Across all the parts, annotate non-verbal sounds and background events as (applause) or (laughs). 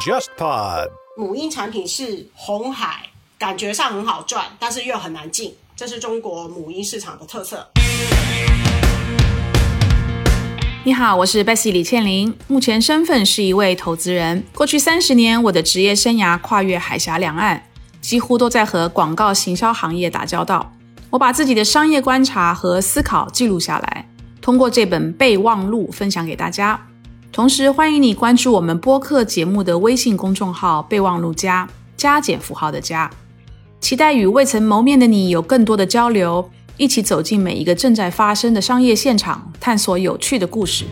JustPod 母婴产品是红海，感觉上很好赚，但是又很难进，这是中国母婴市场的特色。你好，我是 Bessy 李倩玲，目前身份是一位投资人。过去三十年，我的职业生涯跨越海峡两岸，几乎都在和广告行销行业打交道。我把自己的商业观察和思考记录下来，通过这本备忘录分享给大家。同时，欢迎你关注我们播客节目的微信公众号“备忘录加加减符号的加”，期待与未曾谋面的你有更多的交流，一起走进每一个正在发生的商业现场，探索有趣的故事。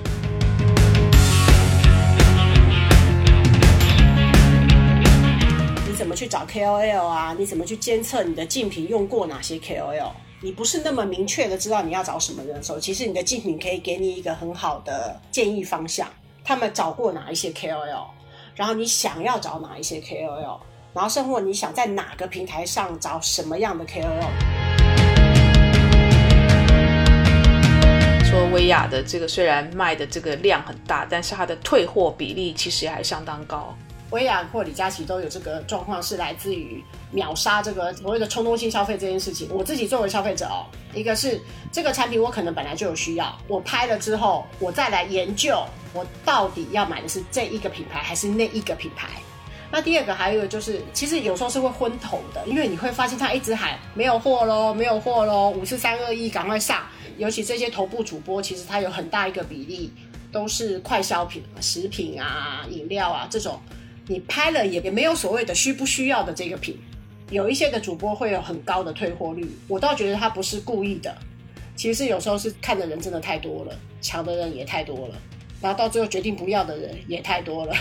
你怎么去找 KOL 啊？你怎么去监测你的竞品用过哪些 KOL？你不是那么明确的知道你要找什么人的时候，其实你的竞品可以给你一个很好的建议方向。他们找过哪一些 KOL，然后你想要找哪一些 KOL，然后甚或你想在哪个平台上找什么样的 KOL。说薇娅的这个虽然卖的这个量很大，但是它的退货比例其实还相当高。薇娅或李佳琦都有这个状况，是来自于秒杀这个所谓的冲动性消费这件事情。我自己作为消费者哦，一个是这个产品我可能本来就有需要，我拍了之后，我再来研究我到底要买的是这一个品牌还是那一个品牌。那第二个还有一个就是，其实有时候是会昏头的，因为你会发现他一直喊没有货喽，没有货喽，五四三二一，赶快上。尤其这些头部主播，其实他有很大一个比例都是快消品、食品啊、饮料啊这种。你拍了也也没有所谓的需不需要的这个品，有一些的主播会有很高的退货率，我倒觉得他不是故意的，其实有时候是看的人真的太多了，抢的人也太多了，然后到最后决定不要的人也太多了。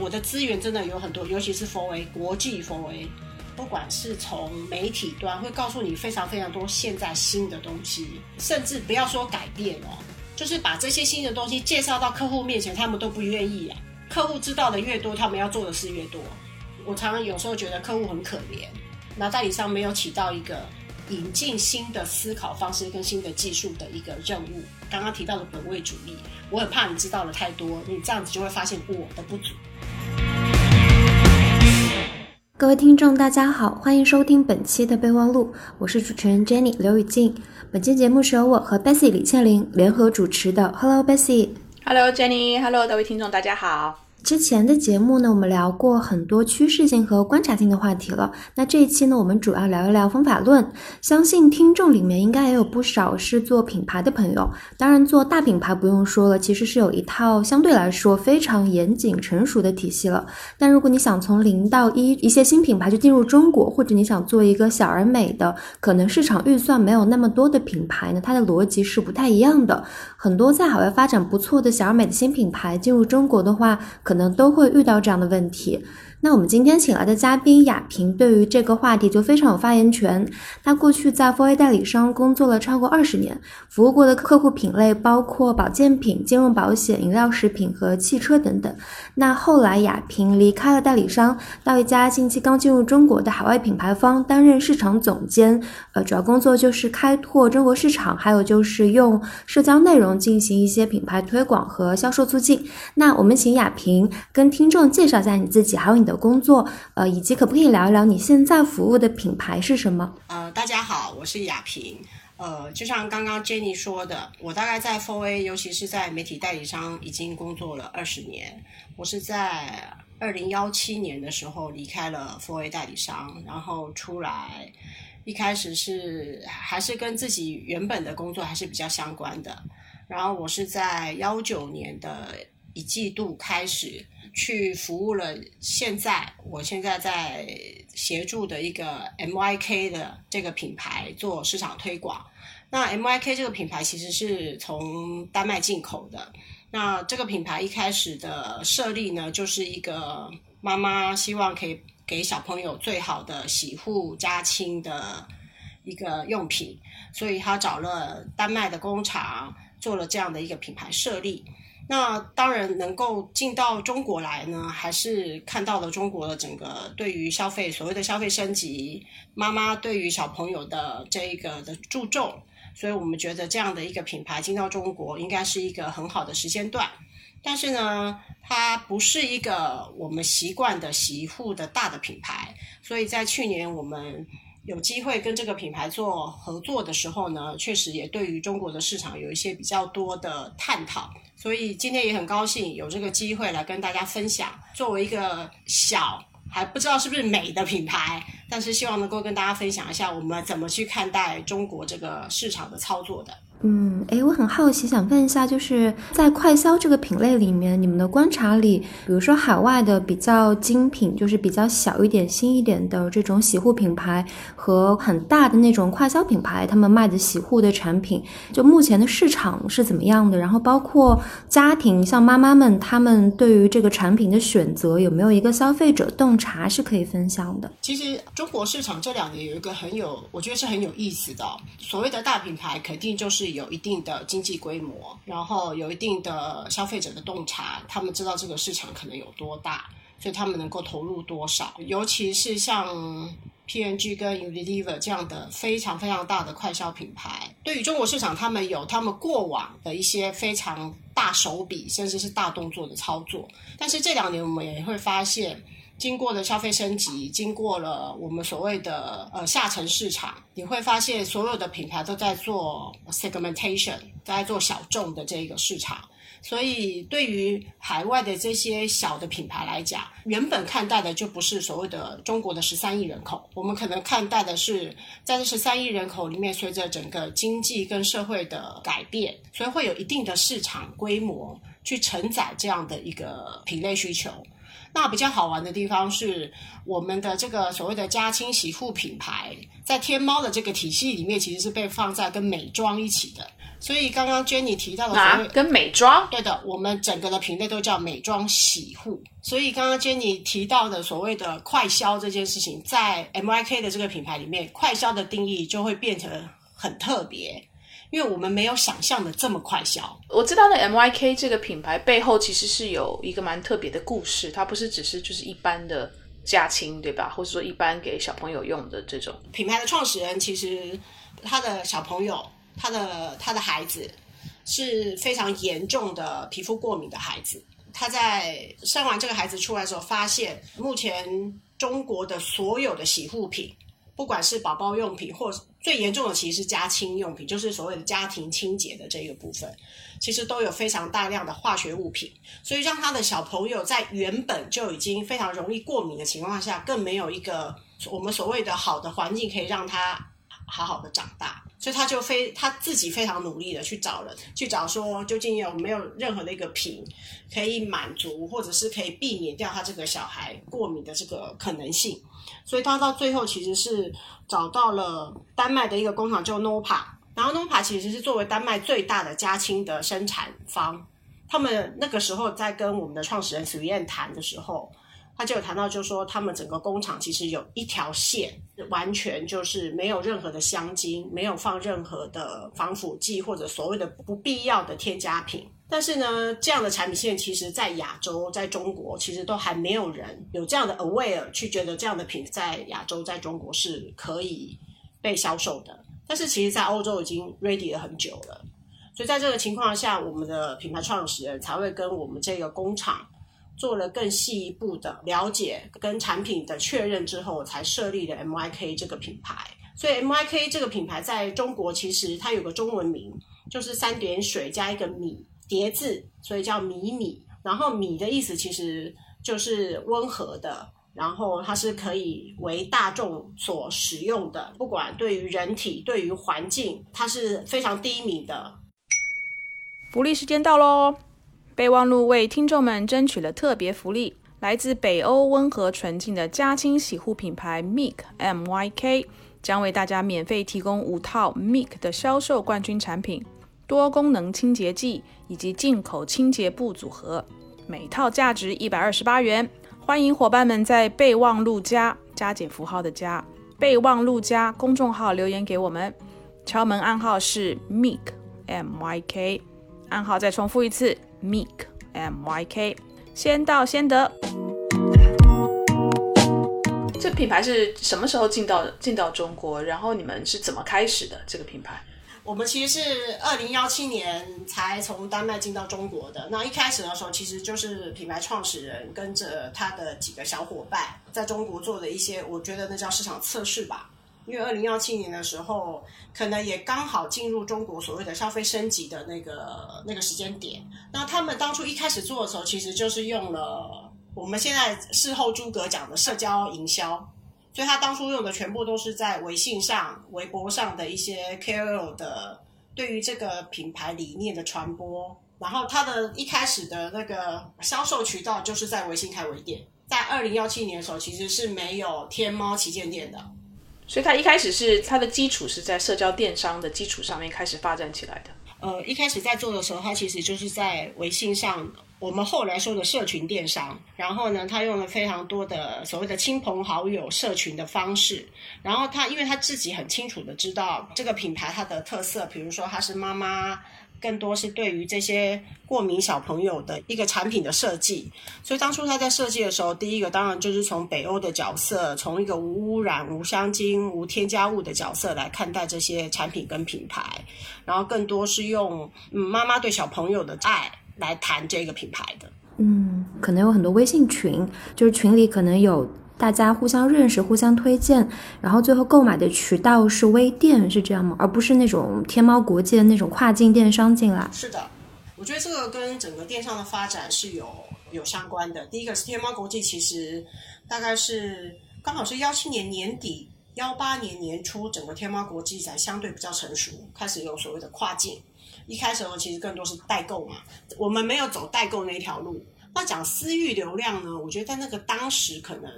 我的资源真的有很多，尤其是佛 A 国际佛 A，不管是从媒体端会告诉你非常非常多现在新的东西，甚至不要说改变哦。就是把这些新的东西介绍到客户面前，他们都不愿意啊。客户知道的越多，他们要做的事越多。我常常有时候觉得客户很可怜，那代理商没有起到一个引进新的思考方式跟新的技术的一个任务。刚刚提到的本位主义，我很怕你知道的太多，你这样子就会发现我的不足。各位听众，大家好，欢迎收听本期的备忘录，我是主持人 Jenny 刘雨静。本期节目是由我和 Bessie 李倩玲联合主持的。Hello Bessy，Hello Jenny，Hello 各位听众，大家好。之前的节目呢，我们聊过很多趋势性和观察性的话题了。那这一期呢，我们主要聊一聊方法论。相信听众里面应该也有不少是做品牌的朋友。当然，做大品牌不用说了，其实是有一套相对来说非常严谨、成熟的体系了。但如果你想从零到一，一些新品牌就进入中国，或者你想做一个小而美的，可能市场预算没有那么多的品牌呢，它的逻辑是不太一样的。很多在海外发展不错的小而美的新品牌进入中国的话，可可能都会遇到这样的问题。那我们今天请来的嘉宾雅萍，对于这个话题就非常有发言权。他过去在 4A 代理商工作了超过二十年，服务过的客户品类包括保健品、金融保险、饮料、食品和汽车等等。那后来雅萍离开了代理商，到一家近期刚进入中国的海外品牌方担任市场总监。呃，主要工作就是开拓中国市场，还有就是用社交内容进行一些品牌推广和销售促进。那我们请雅萍跟听众介绍一下你自己，还有你的。工作，呃，以及可不可以聊一聊你现在服务的品牌是什么？呃，大家好，我是雅萍。呃，就像刚刚 Jenny 说的，我大概在 Four A，尤其是在媒体代理商已经工作了二十年。我是在二零幺七年的时候离开了 Four A 代理商，然后出来，一开始是还是跟自己原本的工作还是比较相关的。然后我是在幺九年的一季度开始。去服务了，现在我现在在协助的一个 MYK 的这个品牌做市场推广。那 MYK 这个品牌其实是从丹麦进口的。那这个品牌一开始的设立呢，就是一个妈妈希望可以给小朋友最好的洗护家亲的一个用品，所以他找了丹麦的工厂做了这样的一个品牌设立。那当然能够进到中国来呢，还是看到了中国的整个对于消费所谓的消费升级，妈妈对于小朋友的这一个的注重，所以我们觉得这样的一个品牌进到中国应该是一个很好的时间段。但是呢，它不是一个我们习惯的洗护的大的品牌，所以在去年我们有机会跟这个品牌做合作的时候呢，确实也对于中国的市场有一些比较多的探讨。所以今天也很高兴有这个机会来跟大家分享，作为一个小还不知道是不是美的品牌，但是希望能够跟大家分享一下我们怎么去看待中国这个市场的操作的。嗯，诶，我很好奇，想问一下，就是在快消这个品类里面，你们的观察里，比如说海外的比较精品，就是比较小一点、新一点的这种洗护品牌，和很大的那种快消品牌，他们卖的洗护的产品，就目前的市场是怎么样的？然后包括家庭，像妈妈们，他们对于这个产品的选择，有没有一个消费者洞察是可以分享的？其实中国市场这两年有一个很有，我觉得是很有意思的，所谓的大品牌，肯定就是。有一定的经济规模，然后有一定的消费者的洞察，他们知道这个市场可能有多大，所以他们能够投入多少。尤其是像 PNG 跟 Unilever 这样的非常非常大的快消品牌，对于中国市场，他们有他们过往的一些非常大手笔，甚至是大动作的操作。但是这两年我们也会发现。经过了消费升级，经过了我们所谓的呃下沉市场，你会发现所有的品牌都在做 segmentation，在做小众的这个市场。所以对于海外的这些小的品牌来讲，原本看待的就不是所谓的中国的十三亿人口，我们可能看待的是在这十三亿人口里面，随着整个经济跟社会的改变，所以会有一定的市场规模去承载这样的一个品类需求。那比较好玩的地方是，我们的这个所谓的家清洗护品牌，在天猫的这个体系里面，其实是被放在跟美妆一起的。所以刚刚 Jenny 提到的所谓跟美妆，对的，我们整个的品类都叫美妆洗护。所以刚刚 Jenny 提到的所谓的快销这件事情，在 MYK 的这个品牌里面，快销的定义就会变成很特别。因为我们没有想象的这么快销。我知道的 M Y K 这个品牌背后其实是有一个蛮特别的故事，它不是只是就是一般的家亲，对吧？或者说一般给小朋友用的这种品牌的创始人，其实他的小朋友，他的他的孩子是非常严重的皮肤过敏的孩子。他在生完这个孩子出来的时候，发现目前中国的所有的洗护品。不管是宝宝用品，或最严重的其实是家清用品，就是所谓的家庭清洁的这个部分，其实都有非常大量的化学物品，所以让他的小朋友在原本就已经非常容易过敏的情况下，更没有一个我们所谓的好的环境可以让他好好的长大，所以他就非他自己非常努力的去找了，去找说究竟有没有任何的一个品可以满足，或者是可以避免掉他这个小孩过敏的这个可能性。所以他到最后其实是找到了丹麦的一个工厂，叫 Nopa。然后 Nopa 其实是作为丹麦最大的家清的生产方。他们那个时候在跟我们的创始人 s 燕谈的时候，他就有谈到，就是说他们整个工厂其实有一条线，完全就是没有任何的香精，没有放任何的防腐剂或者所谓的不必要的添加品。但是呢，这样的产品线其实，在亚洲，在中国，其实都还没有人有这样的 aware 去觉得这样的品在亚洲，在中国是可以被销售的。但是，其实，在欧洲已经 ready 了很久了。所以，在这个情况下，我们的品牌创始人才会跟我们这个工厂做了更细一步的了解跟产品的确认之后，才设立了 MYK 这个品牌。所以，MYK 这个品牌在中国其实它有个中文名，就是三点水加一个米。叠字，所以叫米米。然后米的意思其实就是温和的，然后它是可以为大众所使用的，不管对于人体、对于环境，它是非常低敏的。福利时间到喽！备忘录为听众们争取了特别福利，来自北欧温和纯净的家清洗护品牌 Mik M Y K 将为大家免费提供五套 Mik 的销售冠军产品。多功能清洁剂以及进口清洁布组合，每套价值一百二十八元。欢迎伙伴们在备忘录加加减符号的加备忘录加公众号留言给我们，敲门暗号是 Mik M Y K，暗号再重复一次 Mik M Y K，先到先得。这品牌是什么时候进到进到中国？然后你们是怎么开始的这个品牌？我们其实是二零幺七年才从丹麦进到中国的。那一开始的时候，其实就是品牌创始人跟着他的几个小伙伴，在中国做的一些，我觉得那叫市场测试吧。因为二零幺七年的时候，可能也刚好进入中国所谓的消费升级的那个那个时间点。那他们当初一开始做的时候，其实就是用了我们现在事后诸葛讲的社交营销。所以他当初用的全部都是在微信上、微博上的一些 KOL 的对于这个品牌理念的传播，然后他的一开始的那个销售渠道就是在微信开微店。在二零幺七年的时候，其实是没有天猫旗舰店的，所以他一开始是它的基础是在社交电商的基础上面开始发展起来的。呃，一开始在做的时候，他其实就是在微信上。我们后来说的社群电商，然后呢，他用了非常多的所谓的亲朋好友社群的方式，然后他因为他自己很清楚的知道这个品牌它的特色，比如说它是妈妈，更多是对于这些过敏小朋友的一个产品的设计，所以当初他在设计的时候，第一个当然就是从北欧的角色，从一个无污染、无香精、无添加物的角色来看待这些产品跟品牌，然后更多是用嗯妈妈对小朋友的爱。来谈这个品牌的，嗯，可能有很多微信群，就是群里可能有大家互相认识、互相推荐，然后最后购买的渠道是微店，是这样吗？而不是那种天猫国际的那种跨境电商进来。是的，我觉得这个跟整个电商的发展是有有相关的。第一个是天猫国际，其实大概是刚好是幺七年年底、幺八年年初，整个天猫国际才相对比较成熟，开始有所谓的跨境。一开始呢，其实更多是代购嘛，我们没有走代购那条路。那讲私域流量呢，我觉得在那个当时可能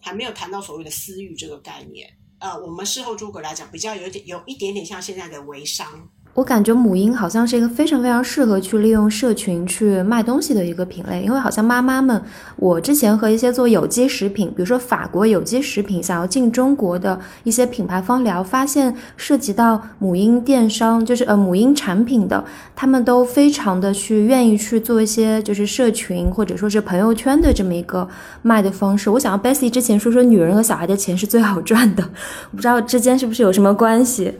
还没有谈到所谓的私域这个概念。呃，我们事后诸葛来讲，比较有点有一点点像现在的微商。我感觉母婴好像是一个非常非常适合去利用社群去卖东西的一个品类，因为好像妈妈们，我之前和一些做有机食品，比如说法国有机食品想要进中国的一些品牌方聊，发现涉及到母婴电商，就是呃母婴产品的，他们都非常的去愿意去做一些就是社群或者说是朋友圈的这么一个卖的方式。我想要 Bessy 之前说说女人和小孩的钱是最好赚的，我不知道之间是不是有什么关系。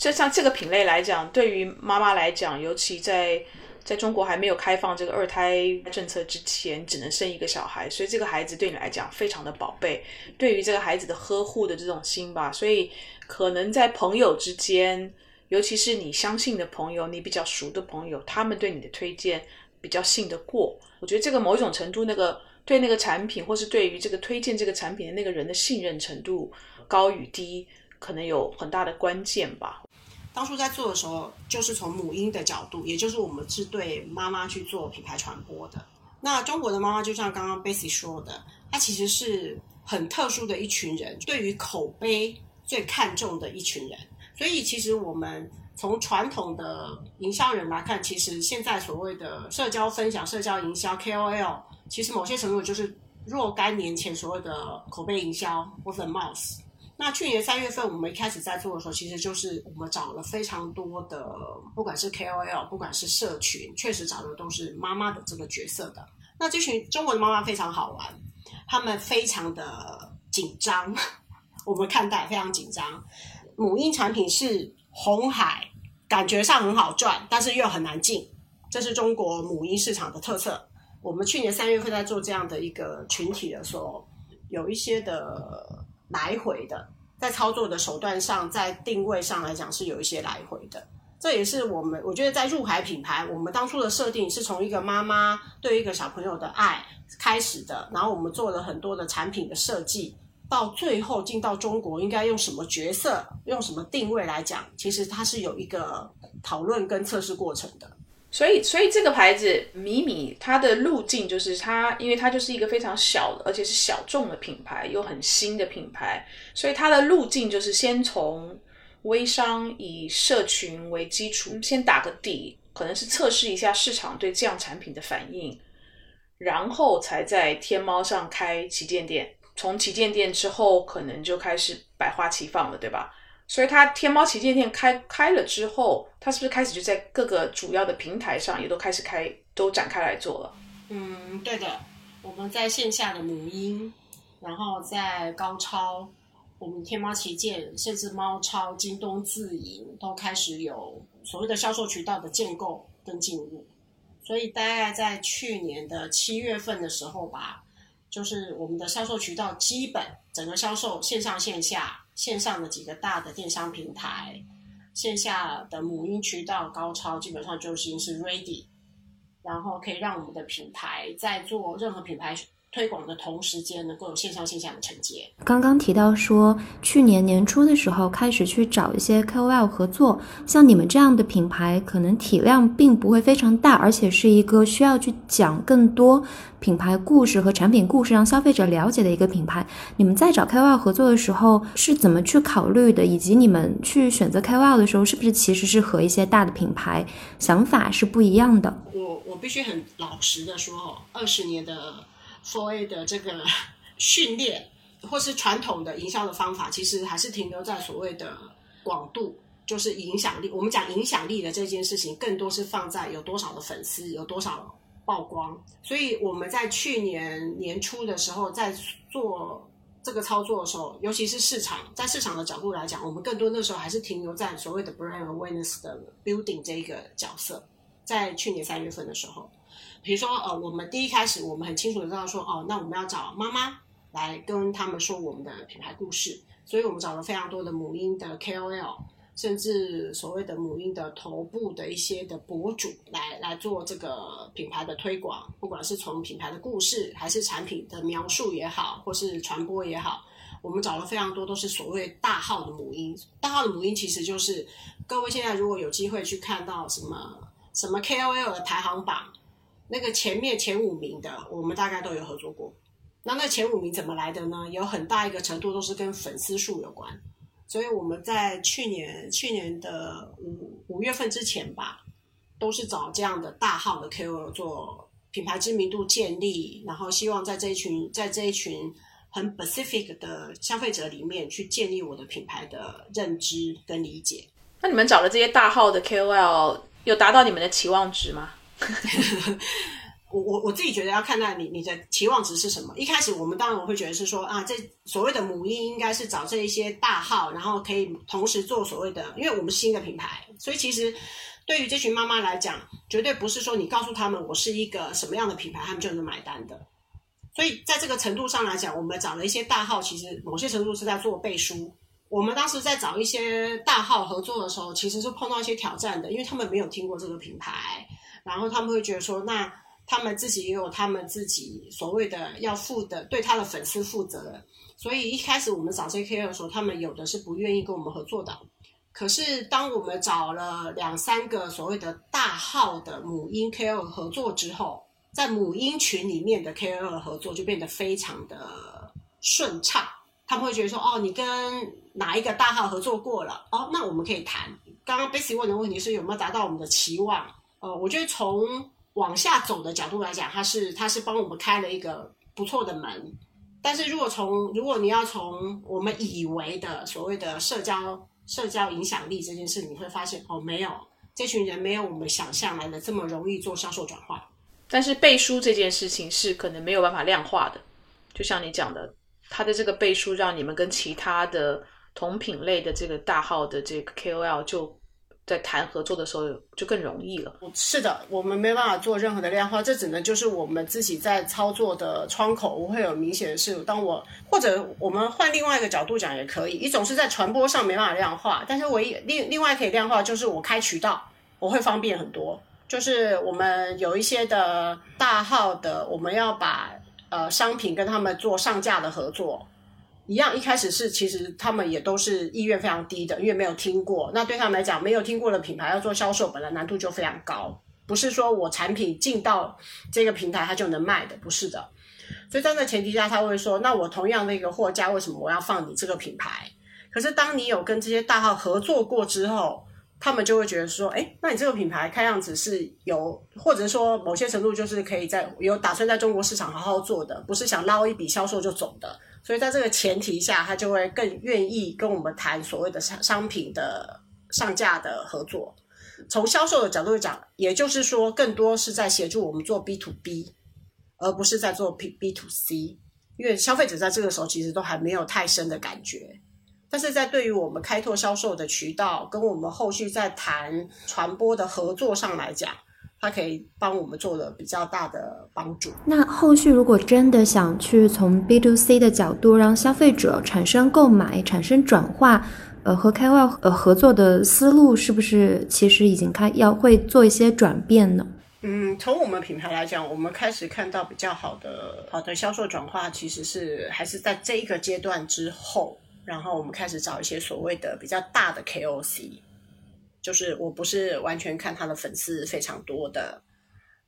就像这个品类来讲，对于妈妈来讲，尤其在在中国还没有开放这个二胎政策之前，只能生一个小孩，所以这个孩子对你来讲非常的宝贝。对于这个孩子的呵护的这种心吧，所以可能在朋友之间，尤其是你相信的朋友，你比较熟的朋友，他们对你的推荐比较信得过。我觉得这个某种程度，那个对那个产品，或是对于这个推荐这个产品的那个人的信任程度高与低，可能有很大的关键吧。当初在做的时候，就是从母婴的角度，也就是我们是对妈妈去做品牌传播的。那中国的妈妈就像刚刚 Bessy 说的，她其实是很特殊的一群人，对于口碑最看重的一群人。所以其实我们从传统的营销人来看，其实现在所谓的社交分享、社交营销 KOL，其实某些程度就是若干年前所谓的口碑营销 （word mouth）。那去年三月份我们一开始在做的时候，其实就是我们找了非常多的，不管是 KOL，不管是社群，确实找的都是妈妈的这个角色的。那这群中国的妈妈非常好玩，他们非常的紧张，我们看待非常紧张。母婴产品是红海，感觉上很好赚，但是又很难进，这是中国母婴市场的特色。我们去年三月份在做这样的一个群体的时候，有一些的。来回的，在操作的手段上，在定位上来讲是有一些来回的。这也是我们我觉得在入海品牌，我们当初的设定是从一个妈妈对一个小朋友的爱开始的，然后我们做了很多的产品的设计，到最后进到中国应该用什么角色、用什么定位来讲，其实它是有一个讨论跟测试过程的。所以，所以这个牌子米米，它的路径就是它，因为它就是一个非常小的，而且是小众的品牌，又很新的品牌，所以它的路径就是先从微商以社群为基础，先打个底，可能是测试一下市场对这样产品的反应，然后才在天猫上开旗舰店，从旗舰店之后，可能就开始百花齐放了，对吧？所以，它天猫旗舰店开开了之后，它是不是开始就在各个主要的平台上也都开始开，都展开来做了？嗯，对的。我们在线下的母婴，然后在高超，我们天猫旗舰，甚至猫超、京东自营都开始有所谓的销售渠道的建构跟进入。所以大概在去年的七月份的时候吧，就是我们的销售渠道基本整个销售线上线下线上的几个大的电商平台，线下的母婴渠道高超基本上就已经是 ready，然后可以让我们的品牌在做任何品牌。推广的同时间能够有线上线下的承接。刚刚提到说，去年年初的时候开始去找一些 KOL 合作，像你们这样的品牌，可能体量并不会非常大，而且是一个需要去讲更多品牌故事和产品故事，让消费者了解的一个品牌。你们在找 KOL 合作的时候是怎么去考虑的？以及你们去选择 KOL 的时候，是不是其实是和一些大的品牌想法是不一样的？我我必须很老实的说，二十年的。所谓的这个 (laughs) 训练，或是传统的营销的方法，其实还是停留在所谓的广度，就是影响力。我们讲影响力的这件事情，更多是放在有多少的粉丝，有多少曝光。所以我们在去年年初的时候，在做这个操作的时候，尤其是市场，在市场的角度来讲，我们更多那时候还是停留在所谓的 brand awareness 的 building 这一个角色。在去年三月份的时候。比如说，呃，我们第一开始，我们很清楚的知道说，哦，那我们要找妈妈来跟他们说我们的品牌故事，所以我们找了非常多的母婴的 KOL，甚至所谓的母婴的头部的一些的博主来来做这个品牌的推广，不管是从品牌的故事，还是产品的描述也好，或是传播也好，我们找了非常多都是所谓大号的母婴，大号的母婴其实就是各位现在如果有机会去看到什么什么 KOL 的排行榜。那个前面前五名的，我们大概都有合作过。那那前五名怎么来的呢？有很大一个程度都是跟粉丝数有关。所以我们在去年去年的五五月份之前吧，都是找这样的大号的 KOL 做品牌知名度建立，然后希望在这一群在这一群很 specific 的消费者里面去建立我的品牌的认知跟理解。那你们找的这些大号的 KOL 有达到你们的期望值吗？(laughs) 我我我自己觉得要看待你你的期望值是什么。一开始我们当然我会觉得是说啊，这所谓的母婴应该是找这一些大号，然后可以同时做所谓的，因为我们新的品牌，所以其实对于这群妈妈来讲，绝对不是说你告诉他们我是一个什么样的品牌，他们就能买单的。所以在这个程度上来讲，我们找了一些大号，其实某些程度是在做背书。我们当时在找一些大号合作的时候，其实是碰到一些挑战的，因为他们没有听过这个品牌。然后他们会觉得说，那他们自己也有他们自己所谓的要负的，对他的粉丝负责。所以一开始我们找 JKL 的时候，他们有的是不愿意跟我们合作的。可是当我们找了两三个所谓的大号的母婴 KOL 合作之后，在母婴群里面的 KOL 合作就变得非常的顺畅。他们会觉得说，哦，你跟哪一个大号合作过了？哦，那我们可以谈。刚刚 Bessy 问的问题是有没有达到我们的期望？呃，我觉得从往下走的角度来讲，它是它是帮我们开了一个不错的门。但是如果从如果你要从我们以为的所谓的社交社交影响力这件事，你会发现哦，没有这群人没有我们想象来的这么容易做销售转化。但是背书这件事情是可能没有办法量化的，就像你讲的，他的这个背书让你们跟其他的同品类的这个大号的这个 KOL 就。在谈合作的时候就更容易了。是的，我们没办法做任何的量化，这只能就是我们自己在操作的窗口，我会有明显的是，当我或者我们换另外一个角度讲也可以。一种是在传播上没办法量化，但是唯一另另外可以量化就是我开渠道，我会方便很多。就是我们有一些的大号的，我们要把呃商品跟他们做上架的合作。一样，一开始是其实他们也都是意愿非常低的，因为没有听过。那对他们来讲，没有听过的品牌要做销售，本来难度就非常高。不是说我产品进到这个平台它就能卖的，不是的。所以在那前提下，他会说：那我同样的一个货架，为什么我要放你这个品牌？可是当你有跟这些大号合作过之后，他们就会觉得说：哎，那你这个品牌看样子是有，或者说某些程度就是可以在有打算在中国市场好好做的，不是想捞一笔销售就走的。所以在这个前提下，他就会更愿意跟我们谈所谓的商商品的上架的合作。从销售的角度讲，也就是说，更多是在协助我们做 B to B，而不是在做 B B to C。因为消费者在这个时候其实都还没有太深的感觉，但是在对于我们开拓销售的渠道，跟我们后续在谈传播的合作上来讲，它可以帮我们做了比较大的帮助。那后续如果真的想去从 B to C 的角度让消费者产生购买、产生转化，呃，和开外呃合作的思路是不是其实已经开要会做一些转变呢？嗯，从我们品牌来讲，我们开始看到比较好的好的销售转化，其实是还是在这一个阶段之后。然后我们开始找一些所谓的比较大的 KOC，就是我不是完全看他的粉丝非常多的，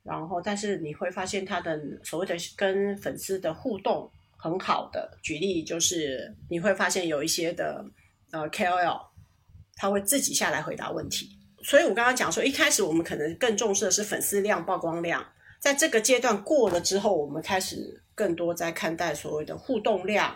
然后但是你会发现他的所谓的跟粉丝的互动很好的。举例就是你会发现有一些的呃 KOL，他会自己下来回答问题。所以我刚刚讲说，一开始我们可能更重视的是粉丝量、曝光量，在这个阶段过了之后，我们开始更多在看待所谓的互动量。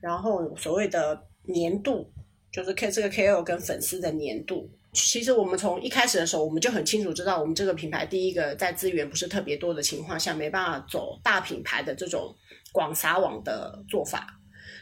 然后所谓的年度，就是 K 这个 KOL 跟粉丝的年度。其实我们从一开始的时候，我们就很清楚知道，我们这个品牌第一个在资源不是特别多的情况下，没办法走大品牌的这种广撒网的做法。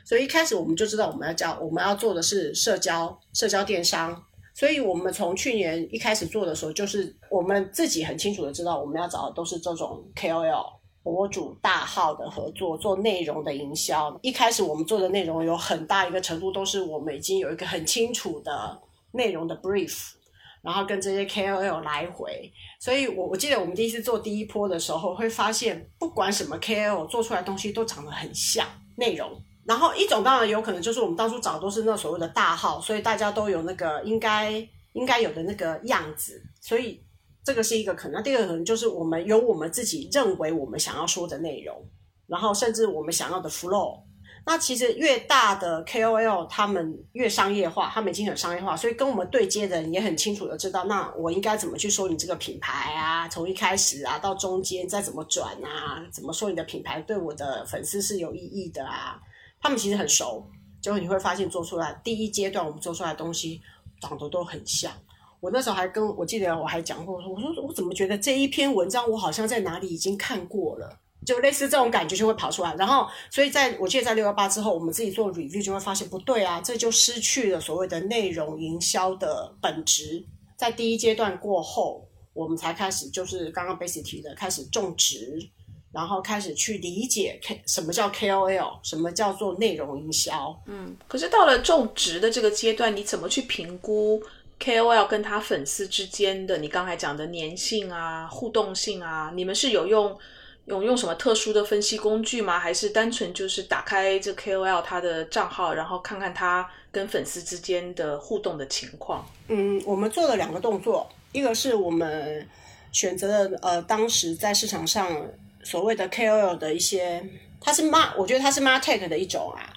所以一开始我们就知道，我们要教我们要做的是社交、社交电商。所以我们从去年一开始做的时候，就是我们自己很清楚的知道，我们要找的都是这种 KOL。博主大号的合作做内容的营销，一开始我们做的内容有很大一个程度都是我们已经有一个很清楚的内容的 brief，然后跟这些 KOL 来回，所以我我记得我们第一次做第一波的时候，会发现不管什么 KOL 做出来东西都长得很像内容，然后一种当然有可能就是我们当初找都是那所谓的大号，所以大家都有那个应该应该有的那个样子，所以。这个是一个可能，第二个可能就是我们有我们自己认为我们想要说的内容，然后甚至我们想要的 flow。那其实越大的 KOL 他们越商业化，他们已经很商业化，所以跟我们对接的人也很清楚的知道，那我应该怎么去说你这个品牌啊？从一开始啊到中间再怎么转啊？怎么说你的品牌对我的粉丝是有意义的啊？他们其实很熟，就你会发现做出来第一阶段我们做出来的东西长得都很像。我那时候还跟我记得我还讲过，我说我怎么觉得这一篇文章我好像在哪里已经看过了，就类似这种感觉就会跑出来。然后，所以在我记得在六幺八之后，我们自己做 review 就会发现不对啊，这就失去了所谓的内容营销的本质。在第一阶段过后，我们才开始就是刚刚 basic 提的，开始种植，然后开始去理解 K 什么叫 KOL，什么叫做内容营销。嗯，可是到了种植的这个阶段，你怎么去评估？KOL 跟他粉丝之间的，你刚才讲的粘性啊、互动性啊，你们是有用有用什么特殊的分析工具吗？还是单纯就是打开这 KOL 他的账号，然后看看他跟粉丝之间的互动的情况？嗯，我们做了两个动作，一个是我们选择了呃，当时在市场上所谓的 KOL 的一些，它是 Mar，我觉得它是 Martech 的一种啊。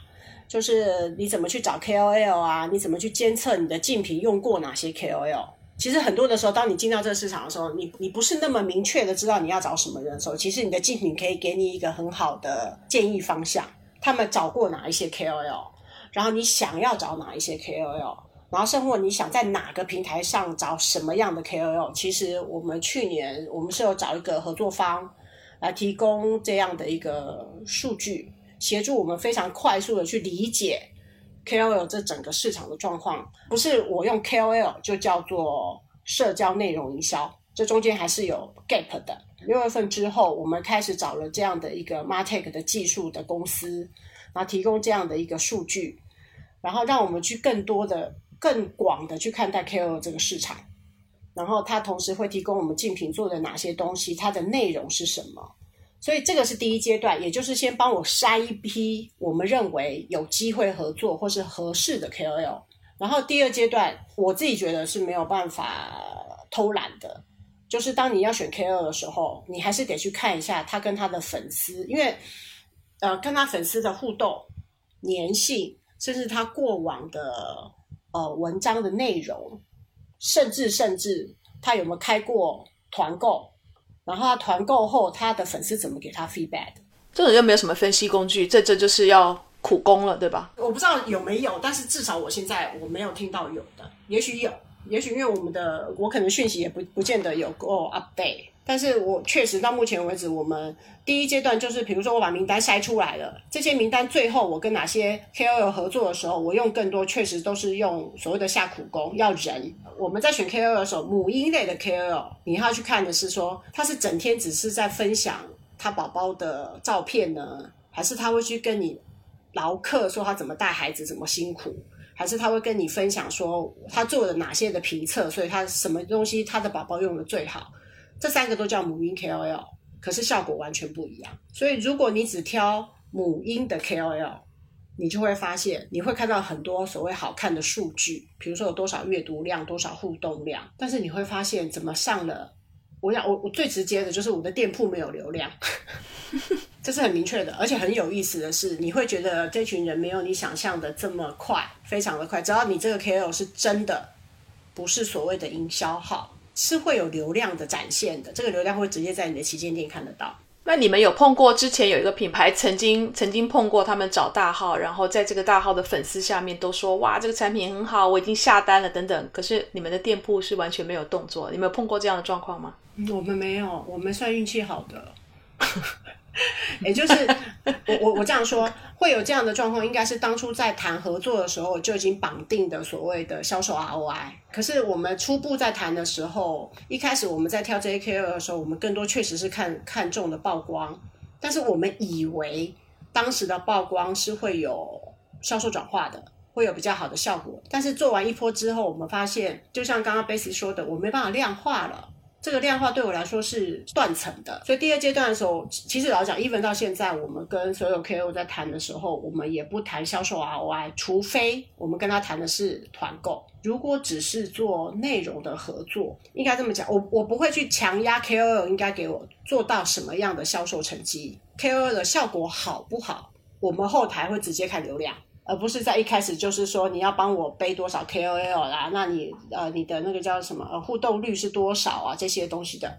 就是你怎么去找 KOL 啊？你怎么去监测你的竞品用过哪些 KOL？其实很多的时候，当你进到这个市场的时候，你你不是那么明确的知道你要找什么人的时候，其实你的竞品可以给你一个很好的建议方向。他们找过哪一些 KOL，然后你想要找哪一些 KOL，然后甚或你想在哪个平台上找什么样的 KOL？其实我们去年我们是有找一个合作方来提供这样的一个数据。协助我们非常快速的去理解 KOL 这整个市场的状况，不是我用 KOL 就叫做社交内容营销，这中间还是有 gap 的。六月份之后，我们开始找了这样的一个 Martech 的技术的公司，然后提供这样的一个数据，然后让我们去更多的、更广的去看待 KOL 这个市场，然后它同时会提供我们竞品做的哪些东西，它的内容是什么。所以这个是第一阶段，也就是先帮我筛一批我们认为有机会合作或是合适的 KOL。然后第二阶段，我自己觉得是没有办法偷懒的，就是当你要选 KOL 的时候，你还是得去看一下他跟他的粉丝，因为呃跟他粉丝的互动、粘性，甚至他过往的呃文章的内容，甚至甚至他有没有开过团购。然后他团购后，他的粉丝怎么给他 feedback？这种又没有什么分析工具，这这就是要苦工了，对吧？我不知道有没有，但是至少我现在我没有听到有的，也许有，也许因为我们的我可能讯息也不不见得有够 update，但是我确实到目前为止，我们第一阶段就是，比如说我把名单筛出来了，这些名单最后我跟哪些 KOL 合作的时候，我用更多确实都是用所谓的下苦功，要人。我们在选 KOL 的时候，母婴类的 KOL，你要去看的是说，他是整天只是在分享他宝宝的照片呢，还是他会去跟你唠嗑说他怎么带孩子怎么辛苦，还是他会跟你分享说他做了哪些的评测，所以他什么东西他的宝宝用的最好。这三个都叫母婴 KOL，可是效果完全不一样。所以如果你只挑母婴的 KOL，你就会发现你会看到很多所谓好看的数据，比如说有多少阅读量、多少互动量，但是你会发现怎么上了，我想我我最直接的就是我的店铺没有流量，(laughs) 这是很明确的，而且很有意思的是，你会觉得这群人没有你想象的这么快，非常的快。只要你这个 KOL 是真的，不是所谓的营销号。是会有流量的展现的，这个流量会直接在你的旗舰店看得到。那你们有碰过之前有一个品牌曾经曾经碰过他们找大号，然后在这个大号的粉丝下面都说哇这个产品很好，我已经下单了等等。可是你们的店铺是完全没有动作，你们有碰过这样的状况吗？我们没有，我们算运气好的。也 (laughs) 就是我我我这样说，会有这样的状况，应该是当初在谈合作的时候就已经绑定的所谓的销售 ROI。可是我们初步在谈的时候，一开始我们在挑 JKL 的时候，我们更多确实是看看中的曝光，但是我们以为当时的曝光是会有销售转化的，会有比较好的效果。但是做完一波之后，我们发现，就像刚刚 Base 说的，我没办法量化了。这个量化对我来说是断层的，所以第二阶段的时候，其实老讲，even 到现在，我们跟所有 KOL 在谈的时候，我们也不谈销售 ROI，除非我们跟他谈的是团购。如果只是做内容的合作，应该这么讲，我我不会去强压 KOL 应该给我做到什么样的销售成绩，KOL 的效果好不好，我们后台会直接看流量。而不是在一开始就是说你要帮我背多少 KOL 啦，那你呃你的那个叫什么呃互动率是多少啊这些东西的，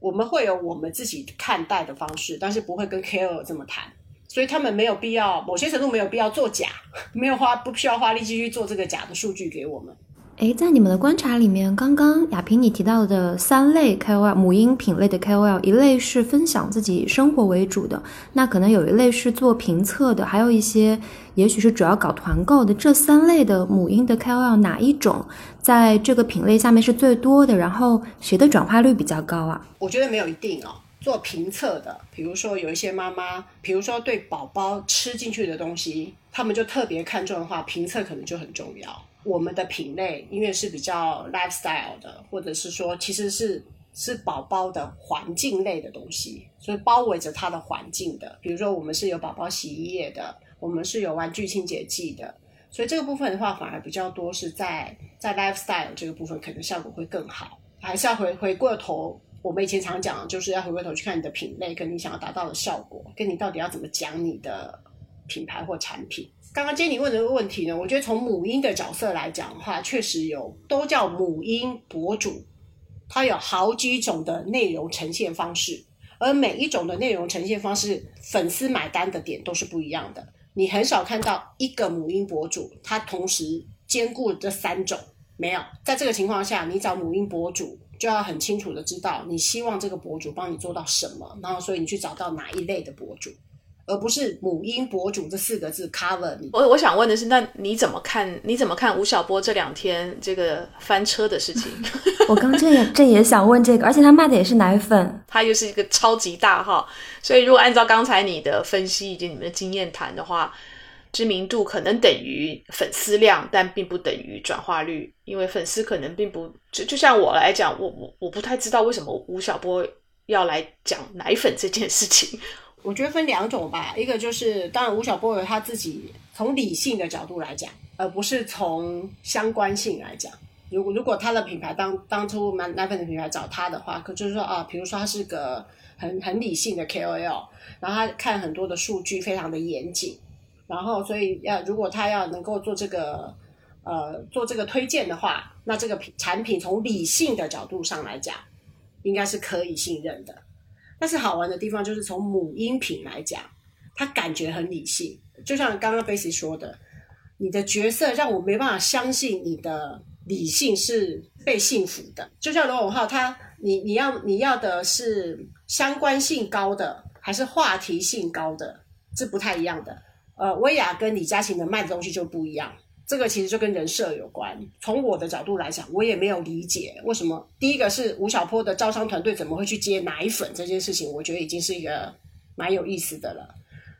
我们会有我们自己看待的方式，但是不会跟 KOL 这么谈，所以他们没有必要，某些程度没有必要做假，(laughs) 没有花不需要花力气去做这个假的数据给我们。诶，在你们的观察里面，刚刚亚萍你提到的三类 KOL 母婴品类的 KOL，一类是分享自己生活为主的，那可能有一类是做评测的，还有一些也许是主要搞团购的。这三类的母婴的 KOL 哪一种在这个品类下面是最多的？然后谁的转化率比较高啊？我觉得没有一定哦。做评测的，比如说有一些妈妈，比如说对宝宝吃进去的东西，他们就特别看重的话，评测可能就很重要。我们的品类因为是比较 lifestyle 的，或者是说其实是是宝宝的环境类的东西，所以包围着它的环境的。比如说我们是有宝宝洗衣液的，我们是有玩具清洁剂的，所以这个部分的话反而比较多是在在 lifestyle 这个部分可能效果会更好。还是要回回过头，我们以前常讲，就是要回过头去看你的品类跟你想要达到的效果，跟你到底要怎么讲你的品牌或产品。刚刚 Jenny 问的问题呢，我觉得从母婴的角色来讲的话，确实有都叫母婴博主，它有好几种的内容呈现方式，而每一种的内容呈现方式，粉丝买单的点都是不一样的。你很少看到一个母婴博主，他同时兼顾这三种，没有。在这个情况下，你找母婴博主就要很清楚的知道，你希望这个博主帮你做到什么，然后所以你去找到哪一类的博主。而不是母婴博主这四个字 cover 你。我我想问的是，那你怎么看？你怎么看吴晓波这两天这个翻车的事情？(laughs) (laughs) 我刚这也这也想问这个，而且他卖的也是奶粉，他又是一个超级大号，所以如果按照刚才你的分析以及你们的经验谈的话，知名度可能等于粉丝量，但并不等于转化率，因为粉丝可能并不就就像我来讲，我我我不太知道为什么吴晓波要来讲奶粉这件事情。我觉得分两种吧，一个就是当然吴晓波有他自己从理性的角度来讲，而不是从相关性来讲。如果如果他的品牌当当初买奶粉的品牌找他的话，可就是说啊，比如说他是个很很理性的 KOL，然后他看很多的数据非常的严谨，然后所以要如果他要能够做这个呃做这个推荐的话，那这个品产品从理性的角度上来讲，应该是可以信任的。但是好玩的地方就是从母婴品来讲，它感觉很理性，就像刚刚 Base 说的，你的角色让我没办法相信你的理性是被幸福的。就像罗永浩，他你你要你要的是相关性高的，还是话题性高的？这不太一样的。呃，薇娅跟李佳琦的卖的东西就不一样。这个其实就跟人设有关。从我的角度来讲，我也没有理解为什么。第一个是吴晓波的招商团队怎么会去接奶粉这件事情，我觉得已经是一个蛮有意思的了。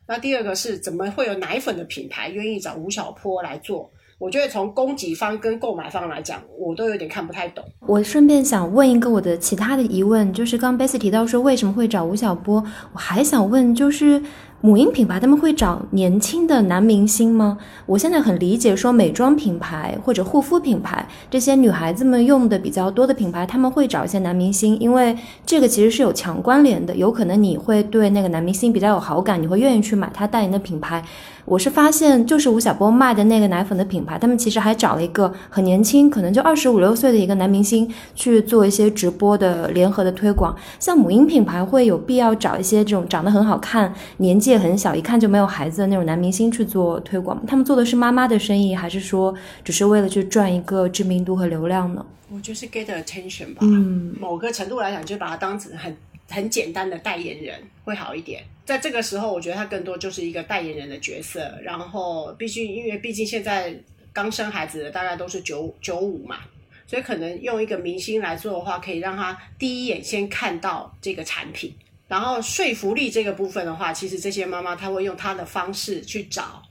那第二个是怎么会有奶粉的品牌愿意找吴晓波来做？我觉得从供给方跟购买方来讲，我都有点看不太懂。我顺便想问一个我的其他的疑问，就是刚贝斯提到说为什么会找吴晓波，我还想问就是。母婴品牌他们会找年轻的男明星吗？我现在很理解说美妆品牌或者护肤品牌这些女孩子们用的比较多的品牌，他们会找一些男明星，因为这个其实是有强关联的，有可能你会对那个男明星比较有好感，你会愿意去买他代言的品牌。我是发现，就是吴晓波卖的那个奶粉的品牌，他们其实还找了一个很年轻，可能就二十五六岁的一个男明星去做一些直播的联合的推广。像母婴品牌会有必要找一些这种长得很好看、年纪也很小、一看就没有孩子的那种男明星去做推广？他们做的是妈妈的生意，还是说只是为了去赚一个知名度和流量呢？我就是 get attention 吧。嗯，某个程度来讲，就把它当成很。很简单的代言人会好一点，在这个时候，我觉得他更多就是一个代言人的角色。然后，毕竟因为毕竟现在刚生孩子的大概都是九九五嘛，所以可能用一个明星来做的话，可以让他第一眼先看到这个产品。然后说服力这个部分的话，其实这些妈妈她会用她的方式去找，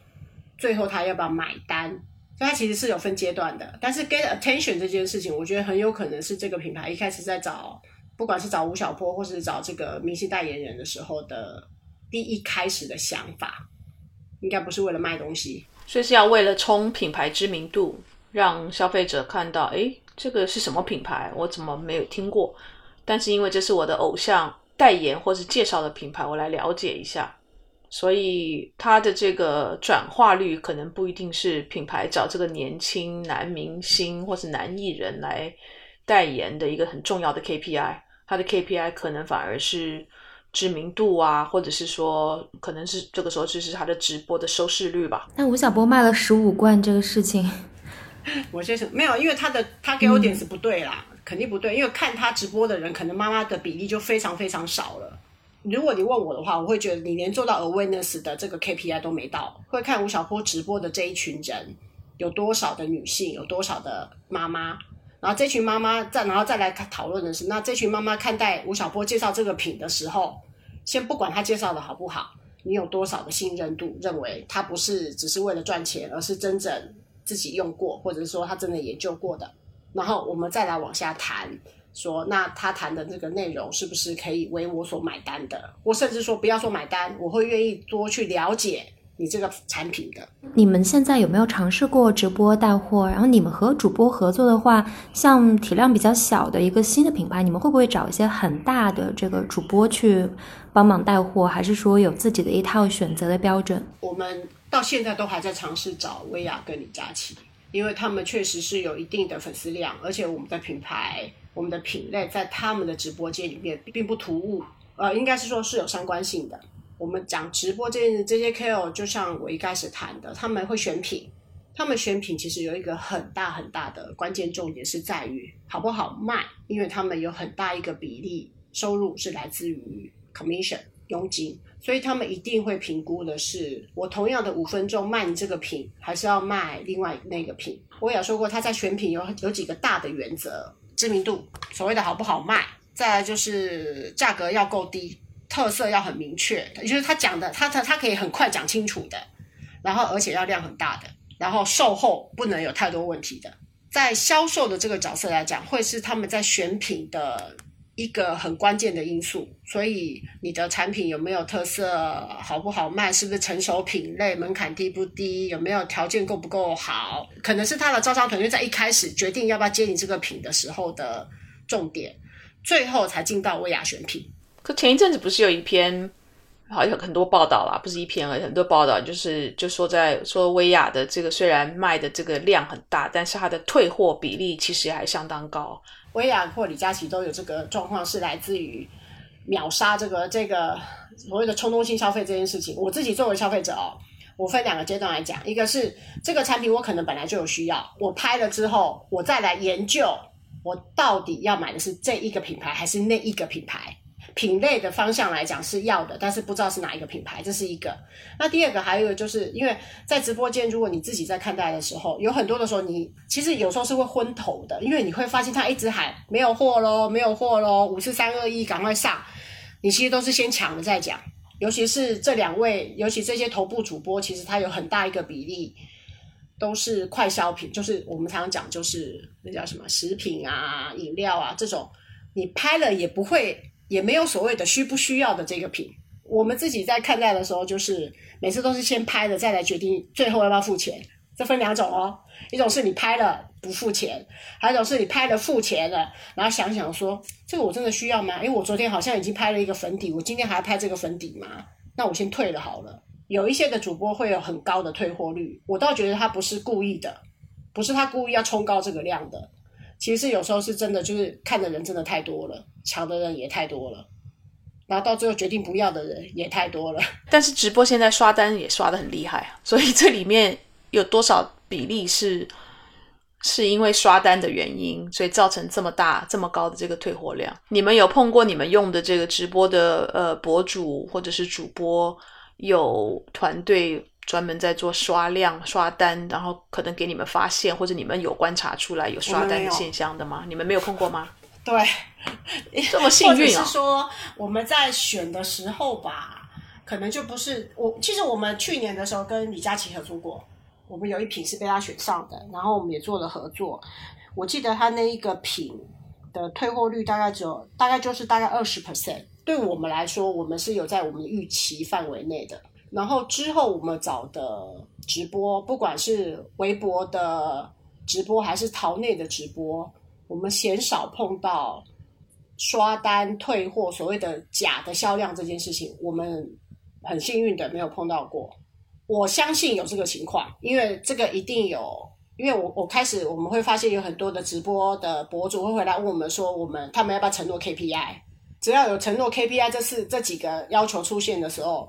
最后她要不要买单？所以它其实是有分阶段的。但是 get attention 这件事情，我觉得很有可能是这个品牌一开始在找。不管是找吴晓波，或是找这个明星代言人的时候的第一开始的想法，应该不是为了卖东西，所以是要为了冲品牌知名度，让消费者看到，哎，这个是什么品牌？我怎么没有听过？但是因为这是我的偶像代言或是介绍的品牌，我来了解一下，所以它的这个转化率可能不一定是品牌找这个年轻男明星或是男艺人来。代言的一个很重要的 KPI，它的 KPI 可能反而是知名度啊，或者是说，可能是这个时候就是他的直播的收视率吧。那吴晓波卖了十五罐这个事情，(laughs) 我先是没有，因为他的他给我点是不对啦，肯定不对，因为看他直播的人，可能妈妈的比例就非常非常少了。如果你问我的话，我会觉得你连做到 awareness 的这个 KPI 都没到。会看吴晓波直播的这一群人，有多少的女性，有多少的妈妈。然后这群妈妈再，然后再来讨论的是，那这群妈妈看待吴晓波介绍这个品的时候，先不管他介绍的好不好，你有多少的信任度，认为他不是只是为了赚钱，而是真正自己用过，或者是说他真的研究过的。然后我们再来往下谈，说那他谈的这个内容是不是可以为我所买单的？我甚至说不要说买单，我会愿意多去了解。你这个产品的，你们现在有没有尝试过直播带货？然后你们和主播合作的话，像体量比较小的一个新的品牌，你们会不会找一些很大的这个主播去帮忙带货？还是说有自己的一套选择的标准？我们到现在都还在尝试找薇娅跟李佳琦，因为他们确实是有一定的粉丝量，而且我们的品牌、我们的品类在他们的直播间里面并不突兀，呃，应该是说是有相关性的。我们讲直播这这些 KOL，就像我一开始谈的，他们会选品，他们选品其实有一个很大很大的关键重点是在于好不好卖，因为他们有很大一个比例收入是来自于 commission 佣金，所以他们一定会评估的是，我同样的五分钟卖你这个品，还是要卖另外那个品。我也说过，他在选品有有几个大的原则：知名度，所谓的好不好卖；再来就是价格要够低。特色要很明确，也就是他讲的，他他他可以很快讲清楚的，然后而且要量很大的，然后售后不能有太多问题的。在销售的这个角色来讲，会是他们在选品的一个很关键的因素。所以你的产品有没有特色，好不好卖，是不是成熟品类，门槛低不低，有没有条件够不够好，可能是他的招商团队在一开始决定要不要接你这个品的时候的重点，最后才进到薇娅选品。可前一阵子不是有一篇，好像很多报道啦，不是一篇而，很多报道就是就说在说薇娅的这个虽然卖的这个量很大，但是它的退货比例其实还相当高。薇娅或李佳琦都有这个状况，是来自于秒杀这个这个所谓的冲动性消费这件事情。我自己作为消费者哦，我分两个阶段来讲，一个是这个产品我可能本来就有需要，我拍了之后我再来研究我到底要买的是这一个品牌还是那一个品牌？品类的方向来讲是要的，但是不知道是哪一个品牌，这是一个。那第二个还有一个，就是因为在直播间，如果你自己在看待的时候，有很多的时候，你其实有时候是会昏头的，因为你会发现他一直喊没有货喽，没有货喽，五四三二一，赶快上。你其实都是先抢了再讲，尤其是这两位，尤其这些头部主播，其实他有很大一个比例都是快消品，就是我们常常讲，就是那叫什么食品啊、饮料啊这种，你拍了也不会。也没有所谓的需不需要的这个品，我们自己在看待的时候，就是每次都是先拍了再来决定最后要不要付钱。这分两种哦，一种是你拍了不付钱，还有一种是你拍了付钱了，然后想想说这个我真的需要吗？因为我昨天好像已经拍了一个粉底，我今天还要拍这个粉底吗？那我先退了好了。有一些的主播会有很高的退货率，我倒觉得他不是故意的，不是他故意要冲高这个量的。其实有时候是真的，就是看的人真的太多了，抢的人也太多了，然后到最后决定不要的人也太多了。(laughs) 但是直播现在刷单也刷的很厉害啊，所以这里面有多少比例是是因为刷单的原因，所以造成这么大、这么高的这个退货量？你们有碰过你们用的这个直播的呃博主或者是主播有团队？专门在做刷量、刷单，然后可能给你们发现，或者你们有观察出来有刷单的现象的吗？你们没有碰过吗？对，这么幸运啊！(laughs) 是说我们在选的时候吧，可能就不是我。其实我们去年的时候跟李佳琦合作过，我们有一瓶是被他选上的，然后我们也做了合作。我记得他那一个品的退货率大概只有大概就是大概二十 percent，对我们来说，我们是有在我们的预期范围内的。然后之后我们找的直播，不管是微博的直播还是淘内的直播，我们鲜少碰到刷单退货所谓的假的销量这件事情，我们很幸运的没有碰到过。我相信有这个情况，因为这个一定有，因为我我开始我们会发现有很多的直播的博主会回来问我们说，我们他们要不要承诺 KPI？只要有承诺 KPI 这是这几个要求出现的时候。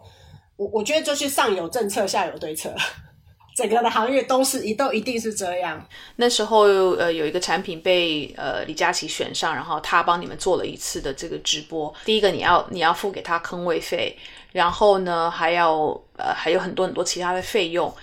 我我觉得就是上有政策，下有对策，整个的行业都是一都一定是这样。那时候呃有一个产品被呃李佳琦选上，然后他帮你们做了一次的这个直播。第一个你要你要付给他坑位费，然后呢还要呃还有很多很多其他的费用。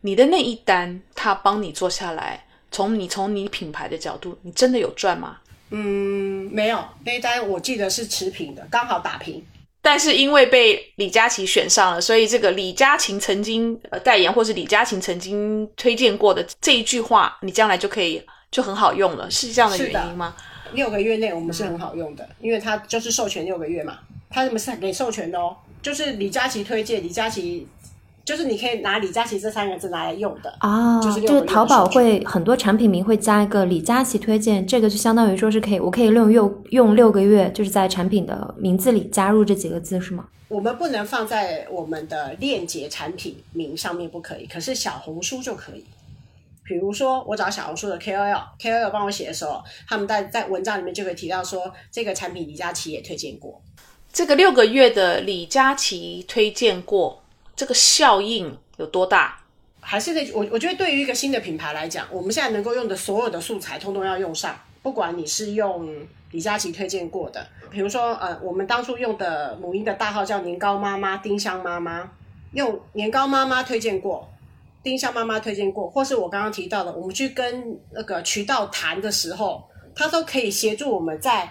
你的那一单他帮你做下来，从你从你品牌的角度，你真的有赚吗？嗯，没有，那一单我记得是持平的，刚好打平。但是因为被李佳琦选上了，所以这个李佳琦曾经呃代言，或是李佳琦曾经推荐过的这一句话，你将来就可以就很好用了，是这样的原因吗？六个月内我们是很好用的，因为他就是授权六个月嘛，他什么是给授权的哦，就是李佳琦推荐李佳琦。就是你可以拿李佳琦这三个字拿来用的啊，就是淘宝会很多产品名会加一个李佳琦推荐，这个就相当于说是可以，我可以用用用六个月，就是在产品的名字里加入这几个字是吗？我们不能放在我们的链接产品名上面不可以，可是小红书就可以。比如说我找小红书的 KOL，KOL 帮我写的时候，他们在在文章里面就可以提到说这个产品李佳琦也推荐过，这个六个月的李佳琦推荐过。这个效应有多大？还是那我我觉得对于一个新的品牌来讲，我们现在能够用的所有的素材，通通要用上。不管你是用李佳琦推荐过的，比如说呃，我们当初用的母婴的大号叫年糕妈妈、丁香妈妈，用年糕妈妈推荐过，丁香妈妈推荐过，或是我刚刚提到的，我们去跟那个渠道谈的时候，它都可以协助我们在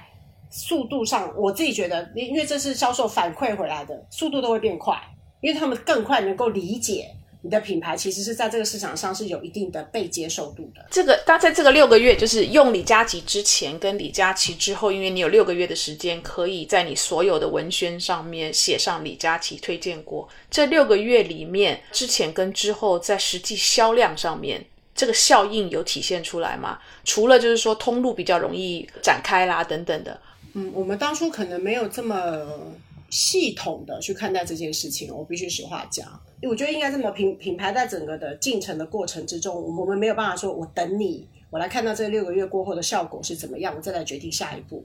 速度上。我自己觉得，因为这是销售反馈回来的，速度都会变快。因为他们更快能够理解你的品牌，其实是在这个市场上是有一定的被接受度的。这个，他在这个六个月，就是用李佳琦之前跟李佳琦之后，因为你有六个月的时间，可以在你所有的文宣上面写上李佳琦推荐过。这六个月里面，之前跟之后，在实际销量上面，这个效应有体现出来吗？除了就是说通路比较容易展开啦等等的。嗯，我们当初可能没有这么。系统的去看待这件事情，我必须实话讲，因为我觉得应该这么品品牌在整个的进程的过程之中，我们没有办法说，我等你，我来看到这六个月过后的效果是怎么样，我再来决定下一步。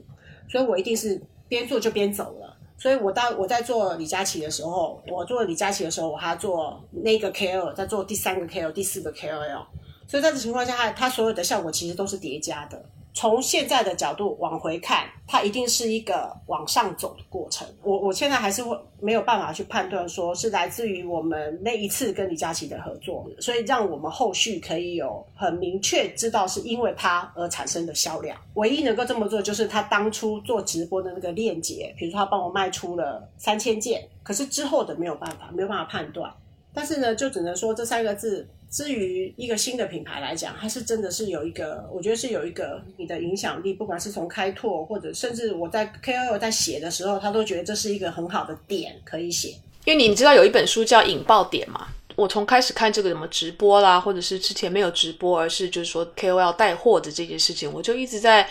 所以我一定是边做就边走了。所以我当我在做李佳琦的时候，我做李佳琦的时候，我还要做那个 KOL，在做第三个 KOL，第四个 KOL。所以在这情况下，它它所有的效果其实都是叠加的。从现在的角度往回看，它一定是一个往上走的过程。我我现在还是会没有办法去判断，说是来自于我们那一次跟李佳琦的合作，所以让我们后续可以有很明确知道是因为它而产生的销量。唯一能够这么做，就是他当初做直播的那个链接，比如说他帮我卖出了三千件，可是之后的没有办法，没有办法判断。但是呢，就只能说这三个字。至于一个新的品牌来讲，它是真的是有一个，我觉得是有一个你的影响力，不管是从开拓或者甚至我在 KOL 在写的时候，他都觉得这是一个很好的点可以写。因为你知道有一本书叫《引爆点》嘛，我从开始看这个什么直播啦，或者是之前没有直播，而是就是说 KOL 带货的这件事情，我就一直在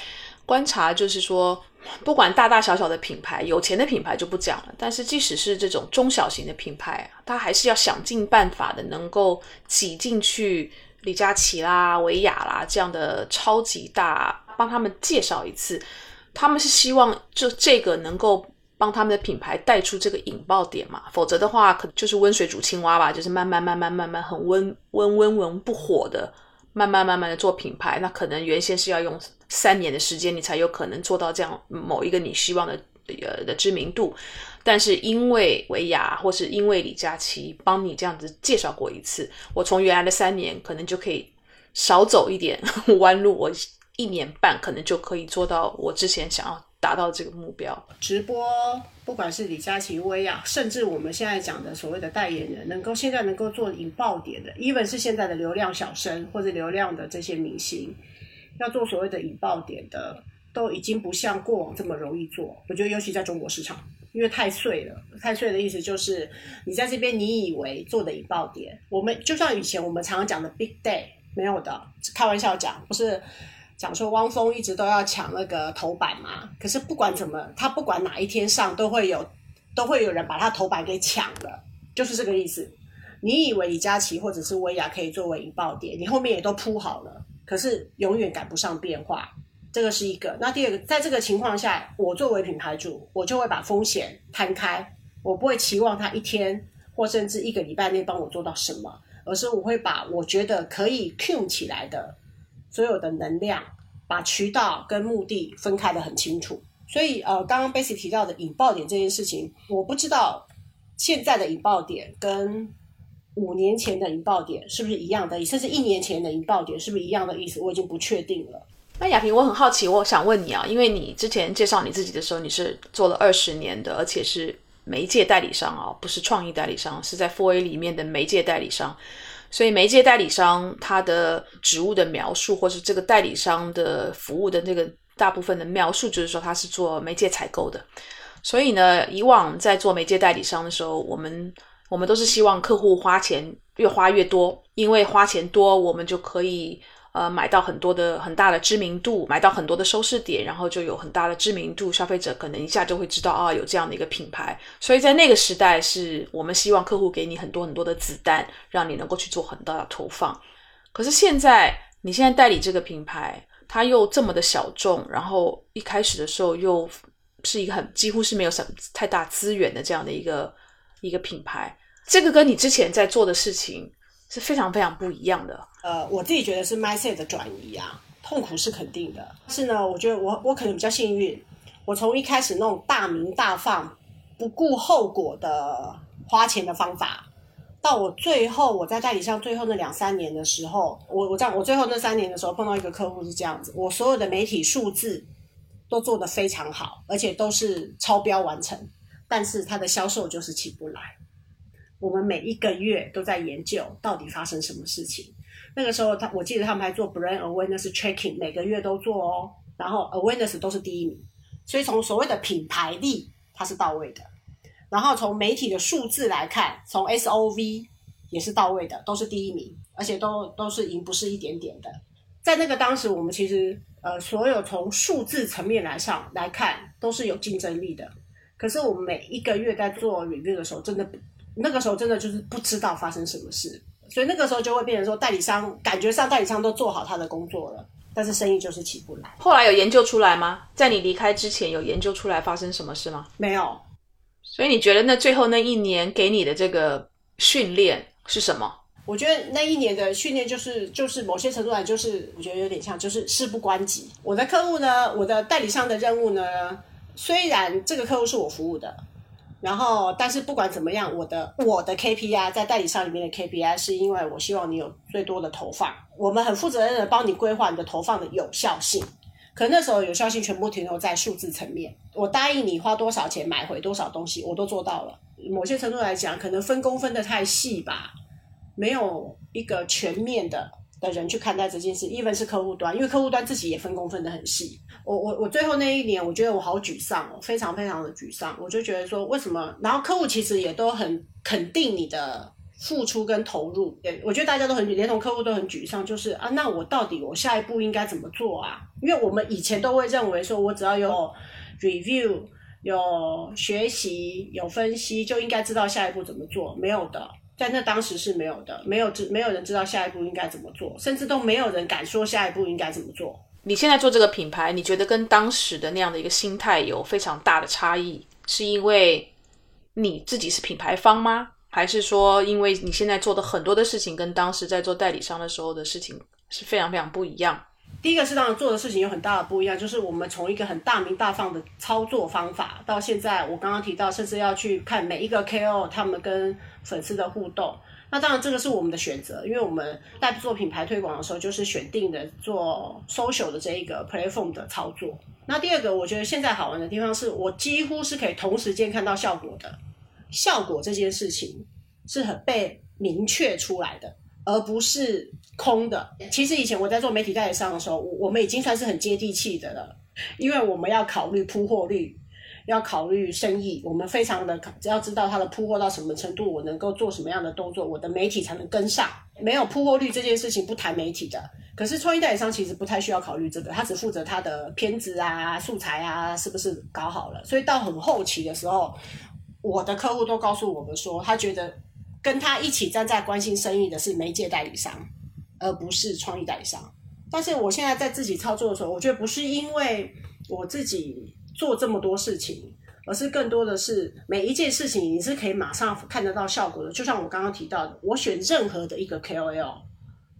观察，就是说。不管大大小小的品牌，有钱的品牌就不讲了。但是即使是这种中小型的品牌，它还是要想尽办法的，能够挤进去李佳琦啦、维雅啦这样的超级大，帮他们介绍一次。他们是希望就这个能够帮他们的品牌带出这个引爆点嘛？否则的话，可就是温水煮青蛙吧，就是慢慢慢慢慢慢很温温温温不火的，慢慢慢慢的做品牌。那可能原先是要用。三年的时间，你才有可能做到这样某一个你希望的呃的知名度。但是因为维亚或是因为李佳琦帮你这样子介绍过一次，我从原来的三年可能就可以少走一点弯路，我一年半可能就可以做到我之前想要达到这个目标。直播不管是李佳琦、薇娅，甚至我们现在讲的所谓的代言人，能够现在能够做引爆点的，even 是现在的流量小生或者流量的这些明星。要做所谓的引爆点的，都已经不像过往这么容易做。我觉得，尤其在中国市场，因为太碎了。太碎的意思就是，你在这边你以为做的引爆点，我们就像以前我们常常讲的 big day 没有的，开玩笑讲，不是讲说汪峰一直都要抢那个头版嘛？可是不管怎么，他不管哪一天上，都会有都会有人把他头版给抢了，就是这个意思。你以为李佳琦或者是薇娅可以作为引爆点，你后面也都铺好了。可是永远赶不上变化，这个是一个。那第二个，在这个情况下，我作为品牌主，我就会把风险摊开，我不会期望他一天或甚至一个礼拜内帮我做到什么，而是我会把我觉得可以 Q 起来的所有的能量，把渠道跟目的分开的很清楚。所以，呃，刚刚 Bessy 提到的引爆点这件事情，我不知道现在的引爆点跟。五年前的引爆点是不是一样的意思？甚至一年前的引爆点是不是一样的意思？我已经不确定了。那亚萍，我很好奇，我想问你啊，因为你之前介绍你自己的时候，你是做了二十年的，而且是媒介代理商啊，不是创意代理商，是在 Four A 里面的媒介代理商。所以媒介代理商他的职务的描述，或是这个代理商的服务的那个大部分的描述，就是说他是做媒介采购的。所以呢，以往在做媒介代理商的时候，我们我们都是希望客户花钱越花越多，因为花钱多，我们就可以呃买到很多的很大的知名度，买到很多的收视点，然后就有很大的知名度，消费者可能一下就会知道啊有这样的一个品牌。所以在那个时代，是我们希望客户给你很多很多的子弹，让你能够去做很大的投放。可是现在，你现在代理这个品牌，它又这么的小众，然后一开始的时候又是一个很几乎是没有什么太大资源的这样的一个一个品牌。这个跟你之前在做的事情是非常非常不一样的。呃，我自己觉得是 mindset 的转移啊，痛苦是肯定的。是呢，我觉得我我可能比较幸运，我从一开始那种大名大放、不顾后果的花钱的方法，到我最后我在代理商最后那两三年的时候，我我在，我最后那三年的时候碰到一个客户是这样子，我所有的媒体数字都做得非常好，而且都是超标完成，但是它的销售就是起不来。我们每一个月都在研究到底发生什么事情。那个时候，他我记得他们还做 brand awareness tracking，每个月都做哦。然后 awareness 都是第一名，所以从所谓的品牌力，它是到位的。然后从媒体的数字来看，从 SOV 也是到位的，都是第一名，而且都都是赢，不是一点点的。在那个当时，我们其实呃，所有从数字层面来上来看，都是有竞争力的。可是我们每一个月在做研究的时候，真的。那个时候真的就是不知道发生什么事，所以那个时候就会变成说，代理商感觉上代理商都做好他的工作了，但是生意就是起不来。后来有研究出来吗？在你离开之前有研究出来发生什么事吗？没有。所以你觉得那最后那一年给你的这个训练是什么？我觉得那一年的训练就是就是某些程度上就是我觉得有点像就是事不关己。我的客户呢，我的代理商的任务呢，虽然这个客户是我服务的，然后但是不管怎么样，我的我的 KPI 在代理商里面的 KPI 是因为我希望你有最多的投放，我们很负责任的帮你规划你的投放的有效性。可那时候有效性全部停留在数字层面，我答应你花多少钱买回多少东西，我都做到了。某些程度来讲，可能分工分得太细吧，没有一个全面的的人去看待这件事。even 是客户端，因为客户端自己也分工分得很细。我我我最后那一年，我觉得我好沮丧哦，非常非常的沮丧。我就觉得说，为什么？然后客户其实也都很肯定你的。付出跟投入，对我觉得大家都很，连同客户都很沮丧，就是啊，那我到底我下一步应该怎么做啊？因为我们以前都会认为说，我只要有 review、有学习、有分析，就应该知道下一步怎么做。没有的，在那当时是没有的，没有知没有人知道下一步应该怎么做，甚至都没有人敢说下一步应该怎么做。你现在做这个品牌，你觉得跟当时的那样的一个心态有非常大的差异，是因为你自己是品牌方吗？还是说，因为你现在做的很多的事情跟当时在做代理商的时候的事情是非常非常不一样。第一个是当然做的事情有很大的不一样，就是我们从一个很大名大放的操作方法，到现在我刚刚提到，甚至要去看每一个 KOL 他们跟粉丝的互动。那当然这个是我们的选择，因为我们在做品牌推广的时候，就是选定的做 social 的这一个 platform 的操作。那第二个，我觉得现在好玩的地方是我几乎是可以同时间看到效果的。效果这件事情是很被明确出来的，而不是空的。其实以前我在做媒体代理商的时候，我我们已经算是很接地气的了，因为我们要考虑铺货率，要考虑生意，我们非常的只要知道它的铺货到什么程度，我能够做什么样的动作，我的媒体才能跟上。没有铺货率这件事情不谈媒体的，可是创意代理商其实不太需要考虑这个，他只负责他的片子啊、素材啊是不是搞好了，所以到很后期的时候。我的客户都告诉我们说，他觉得跟他一起站在关心生意的是媒介代理商，而不是创意代理商。但是我现在在自己操作的时候，我觉得不是因为我自己做这么多事情，而是更多的是每一件事情你是可以马上看得到效果的。就像我刚刚提到的，我选任何的一个 KOL，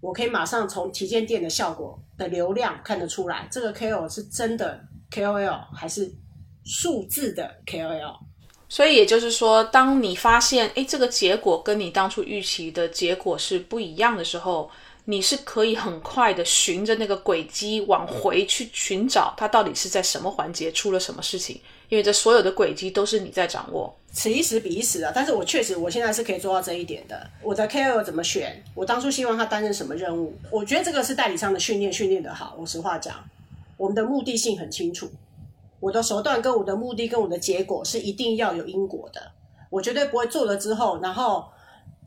我可以马上从旗舰店的效果的流量看得出来，这个 KOL 是真的 KOL 还是数字的 KOL。所以也就是说，当你发现，哎，这个结果跟你当初预期的结果是不一样的时候，你是可以很快的循着那个轨迹往回去寻找，它到底是在什么环节出了什么事情，因为这所有的轨迹都是你在掌握。此一时彼一时啊，但是我确实我现在是可以做到这一点的。我的 KOL 怎么选？我当初希望他担任什么任务？我觉得这个是代理商的训练训练的好。我实话讲，我们的目的性很清楚。我的手段跟我的目的跟我的结果是一定要有因果的，我绝对不会做了之后，然后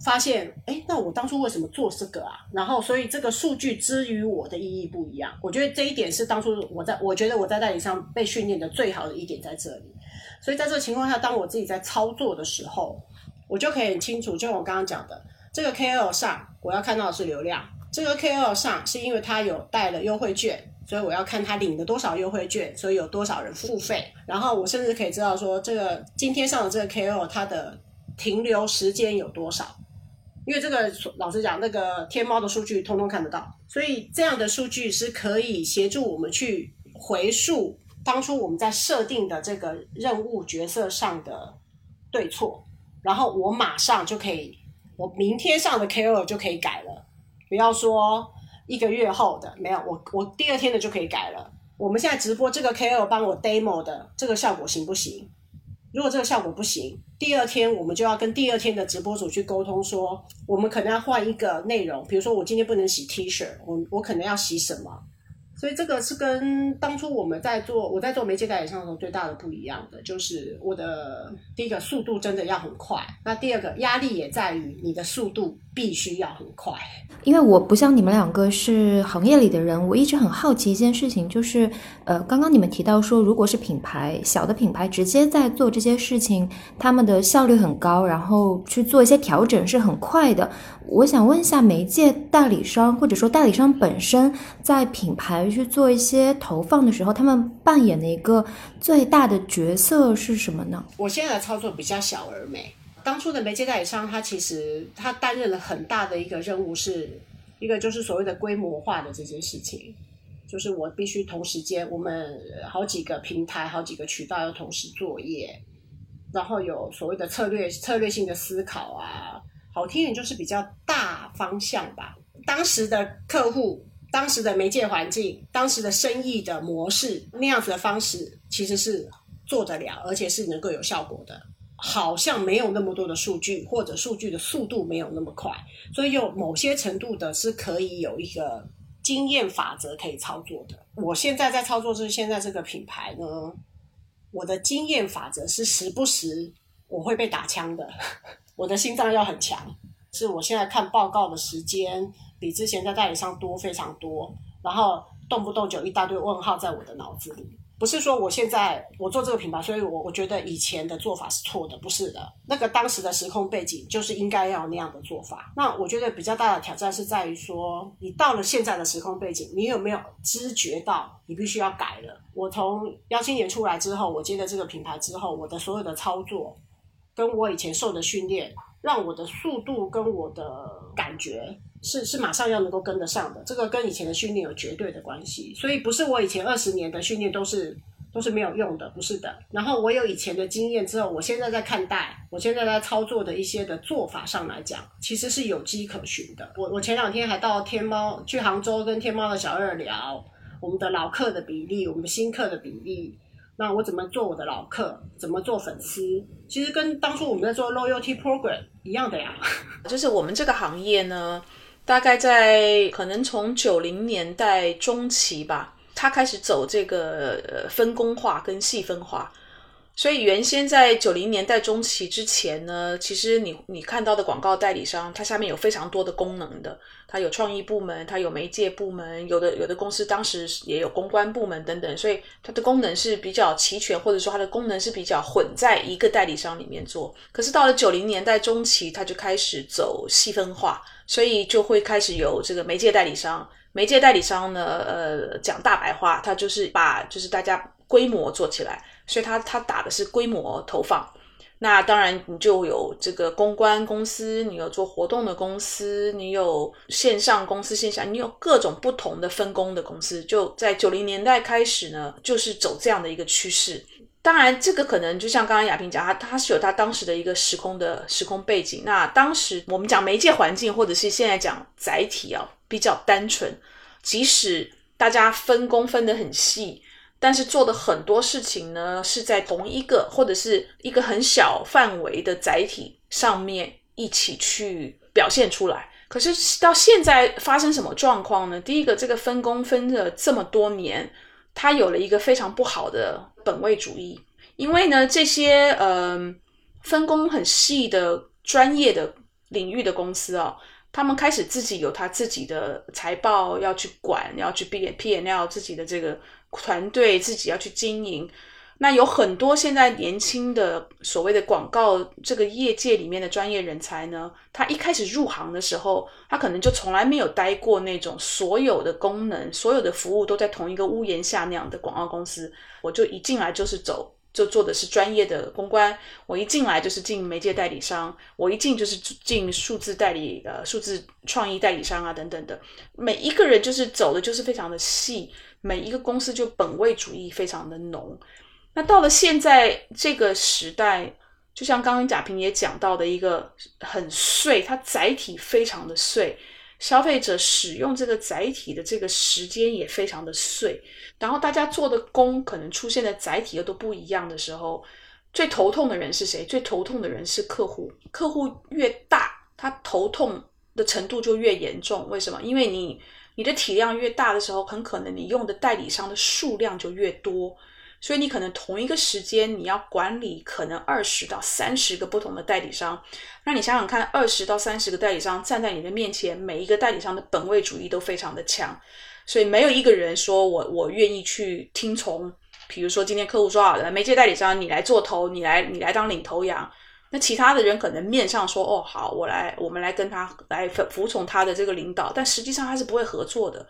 发现，哎，那我当初为什么做这个啊？然后，所以这个数据之于我的意义不一样。我觉得这一点是当初我在我觉得我在代理商被训练的最好的一点在这里。所以在这个情况下，当我自己在操作的时候，我就可以很清楚，就像我刚刚讲的，这个 KOL 上我要看到的是流量，这个 KOL 上是因为他有带了优惠券。所以我要看他领了多少优惠券，所以有多少人付费，然后我甚至可以知道说这个今天上的这个 KOL 它的停留时间有多少，因为这个老实讲，那个天猫的数据通通看得到，所以这样的数据是可以协助我们去回溯当初我们在设定的这个任务角色上的对错，然后我马上就可以，我明天上的 KOL 就可以改了，不要说。一个月后的没有，我我第二天的就可以改了。我们现在直播这个 KOL 帮我 demo 的这个效果行不行？如果这个效果不行，第二天我们就要跟第二天的直播主去沟通，说我们可能要换一个内容，比如说我今天不能洗 T 恤，我我可能要洗什么？所以这个是跟当初我们在做我在做媒介代理商的时候最大的不一样的，就是我的第一个速度真的要很快，那第二个压力也在于你的速度必须要很快。因为我不像你们两个是行业里的人，我一直很好奇一件事情，就是呃，刚刚你们提到说，如果是品牌小的品牌直接在做这些事情，他们的效率很高，然后去做一些调整是很快的。我想问一下，媒介代理商或者说代理商本身在品牌去做一些投放的时候，他们扮演的一个最大的角色是什么呢？我现在的操作比较小而美，当初的媒介代理商，他其实他担任了很大的一个任务，是一个就是所谓的规模化的这件事情，就是我必须同时间，我们好几个平台、好几个渠道要同时作业，然后有所谓的策略策略性的思考啊，好听点就是比较大方向吧。当时的客户、当时的媒介环境、当时的生意的模式，那样子的方式其实是做得了，而且是能够有效果的。好像没有那么多的数据，或者数据的速度没有那么快，所以有某些程度的是可以有一个经验法则可以操作的。我现在在操作是现在这个品牌呢，我的经验法则是时不时我会被打枪的，我的心脏要很强，是我现在看报告的时间比之前在代理商多非常多，然后动不动就一大堆问号在我的脑子里。不是说我现在我做这个品牌，所以我我觉得以前的做法是错的，不是的。那个当时的时空背景就是应该要那样的做法。那我觉得比较大的挑战是在于说，你到了现在的时空背景，你有没有知觉到你必须要改了？我从幺七年出来之后，我接了这个品牌之后，我的所有的操作跟我以前受的训练，让我的速度跟我的感觉。是是马上要能够跟得上的，这个跟以前的训练有绝对的关系，所以不是我以前二十年的训练都是都是没有用的，不是的。然后我有以前的经验之后，我现在在看待，我现在在操作的一些的做法上来讲，其实是有迹可循的。我我前两天还到天猫去杭州跟天猫的小二聊我们的老客的比例，我们新客的比例，那我怎么做我的老客，怎么做粉丝，其实跟当初我们在做 loyalty program 一样的呀。(laughs) 就是我们这个行业呢。大概在可能从九零年代中期吧，它开始走这个分工化跟细分化。所以原先在九零年代中期之前呢，其实你你看到的广告代理商，它下面有非常多的功能的，它有创意部门，它有媒介部门，有的有的公司当时也有公关部门等等，所以它的功能是比较齐全，或者说它的功能是比较混在一个代理商里面做。可是到了九零年代中期，它就开始走细分化，所以就会开始有这个媒介代理商。媒介代理商呢，呃，讲大白话，它就是把就是大家规模做起来。所以他他打的是规模投放，那当然你就有这个公关公司，你有做活动的公司，你有线上公司线下，你有各种不同的分工的公司。就在九零年代开始呢，就是走这样的一个趋势。当然，这个可能就像刚刚亚萍讲，他他是有他当时的一个时空的时空背景。那当时我们讲媒介环境，或者是现在讲载体啊，比较单纯，即使大家分工分得很细。但是做的很多事情呢，是在同一个或者是一个很小范围的载体上面一起去表现出来。可是到现在发生什么状况呢？第一个，这个分工分了这么多年，它有了一个非常不好的本位主义。因为呢，这些呃分工很细的专业的领域的公司啊，他们开始自己有他自己的财报要去管，要去 P P N L 自己的这个。团队自己要去经营，那有很多现在年轻的所谓的广告这个业界里面的专业人才呢，他一开始入行的时候，他可能就从来没有待过那种所有的功能、所有的服务都在同一个屋檐下那样的广告公司。我就一进来就是走，就做的是专业的公关。我一进来就是进媒介代理商，我一进就是进数字代理、呃，数字创意代理商啊等等的。每一个人就是走的就是非常的细。每一个公司就本位主义非常的浓，那到了现在这个时代，就像刚刚贾平也讲到的一个很碎，它载体非常的碎，消费者使用这个载体的这个时间也非常的碎，然后大家做的工可能出现的载体又都不一样的时候，最头痛的人是谁？最头痛的人是客户，客户越大，他头痛的程度就越严重。为什么？因为你。你的体量越大的时候，很可能你用的代理商的数量就越多，所以你可能同一个时间你要管理可能二十到三十个不同的代理商。那你想想看，二十到三十个代理商站在你的面前，每一个代理商的本位主义都非常的强，所以没有一个人说我我愿意去听从。比如说今天客户说好了，媒介代理商你来做头，你来你来当领头羊。那其他的人可能面上说哦好，我来，我们来跟他来服服从他的这个领导，但实际上他是不会合作的。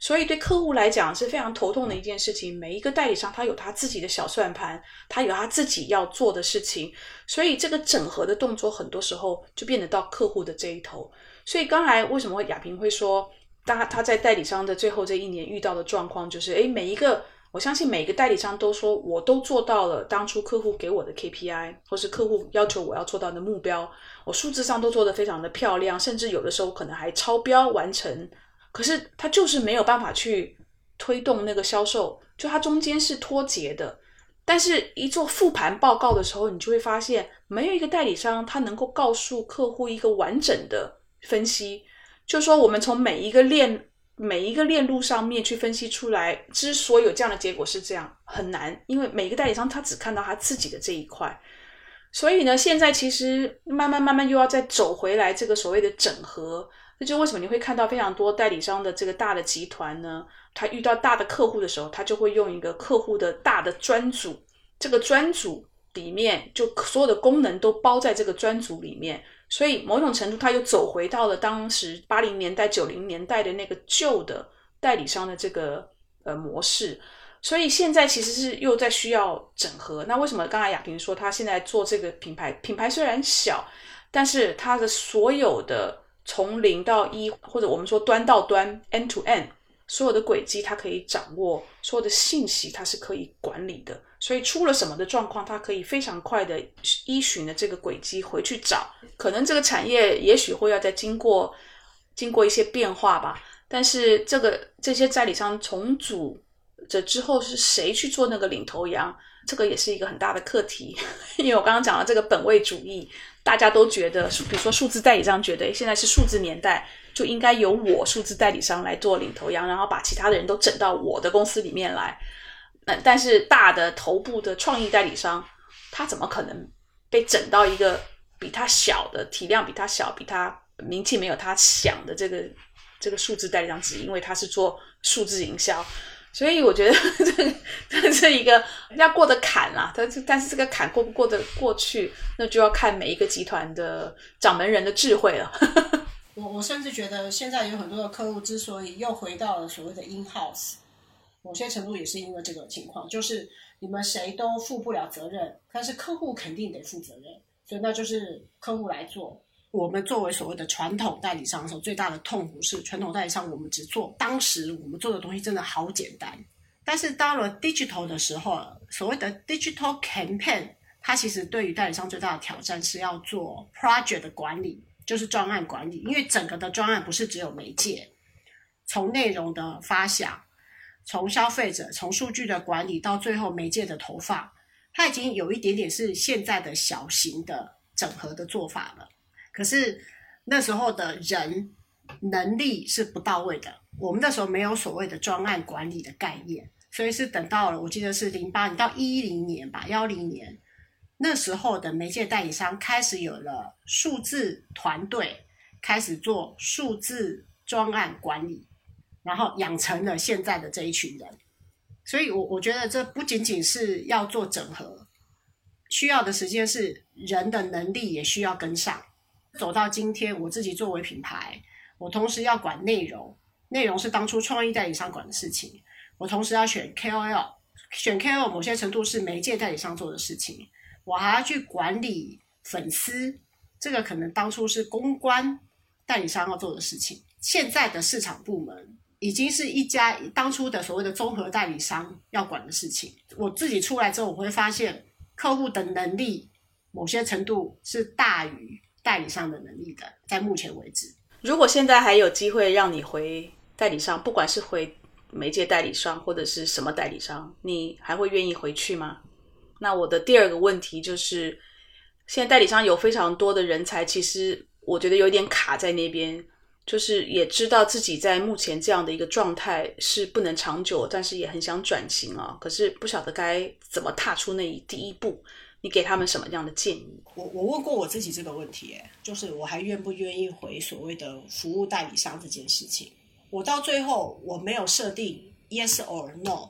所以对客户来讲是非常头痛的一件事情。每一个代理商他有他自己的小算盘，他有他自己要做的事情，所以这个整合的动作很多时候就变得到客户的这一头。所以刚才为什么亚萍会说，他他在代理商的最后这一年遇到的状况就是，诶，每一个我相信每个代理商都说，我都做到了当初客户给我的 KPI，或是客户要求我要做到的目标，我数字上都做得非常的漂亮，甚至有的时候可能还超标完成。可是他就是没有办法去推动那个销售，就它中间是脱节的。但是，一做复盘报告的时候，你就会发现，没有一个代理商他能够告诉客户一个完整的分析，就说我们从每一个链、每一个链路上面去分析出来，之所以有这样的结果是这样，很难，因为每一个代理商他只看到他自己的这一块。所以呢，现在其实慢慢慢慢又要再走回来这个所谓的整合。那就为什么你会看到非常多代理商的这个大的集团呢？他遇到大的客户的时候，他就会用一个客户的大的专组，这个专组里面就所有的功能都包在这个专组里面，所以某种程度他又走回到了当时八零年代、九零年代的那个旧的代理商的这个呃模式。所以现在其实是又在需要整合。那为什么刚才亚萍说他现在做这个品牌？品牌虽然小，但是它的所有的。从零到一，或者我们说端到端 （end to end），所有的轨迹它可以掌握，所有的信息它是可以管理的。所以出了什么的状况，它可以非常快的依循的这个轨迹回去找。可能这个产业也许会要再经过经过一些变化吧。但是这个这些代理商重组这之后是谁去做那个领头羊？这个也是一个很大的课题。(laughs) 因为我刚刚讲了这个本位主义。大家都觉得，比如说数字代理商觉得，现在是数字年代，就应该由我数字代理商来做领头羊，然后把其他的人都整到我的公司里面来。那但是大的头部的创意代理商，他怎么可能被整到一个比他小的体量比他小、比他名气没有他响的这个这个数字代理商？只因为他是做数字营销。所以我觉得 (laughs) 这这是一个要过的坎啊，但是但是这个坎过不过得过去，那就要看每一个集团的掌门人的智慧了。(laughs) 我我甚至觉得现在有很多的客户之所以又回到了所谓的 in house，某些程度也是因为这个情况，就是你们谁都负不了责任，但是客户肯定得负责任，所以那就是客户来做。我们作为所谓的传统代理商的时候，最大的痛苦是传统代理商我们只做当时我们做的东西真的好简单，但是到了 digital 的时候，所谓的 digital campaign，它其实对于代理商最大的挑战是要做 project 的管理，就是专案管理，因为整个的专案不是只有媒介，从内容的发想，从消费者，从数据的管理到最后媒介的投放，它已经有一点点是现在的小型的整合的做法了。可是那时候的人能力是不到位的，我们那时候没有所谓的专案管理的概念，所以是等到了我记得是零八年到一零年吧，幺零年那时候的媒介代理商开始有了数字团队，开始做数字专案管理，然后养成了现在的这一群人。所以，我我觉得这不仅仅是要做整合，需要的时间是人的能力也需要跟上。走到今天，我自己作为品牌，我同时要管内容，内容是当初创意代理商管的事情。我同时要选 KOL，选 KOL 某些程度是媒介代理商做的事情。我还要去管理粉丝，这个可能当初是公关代理商要做的事情。现在的市场部门已经是一家当初的所谓的综合代理商要管的事情。我自己出来之后，我会发现客户的能力某些程度是大于。代理商的能力的，在目前为止，如果现在还有机会让你回代理商，不管是回媒介代理商或者是什么代理商，你还会愿意回去吗？那我的第二个问题就是，现在代理商有非常多的人才，其实我觉得有点卡在那边，就是也知道自己在目前这样的一个状态是不能长久，但是也很想转型啊，可是不晓得该怎么踏出那一第一步。你给他们什么样的建议？我我问过我自己这个问题，就是我还愿不愿意回所谓的服务代理商这件事情？我到最后我没有设定 yes or no，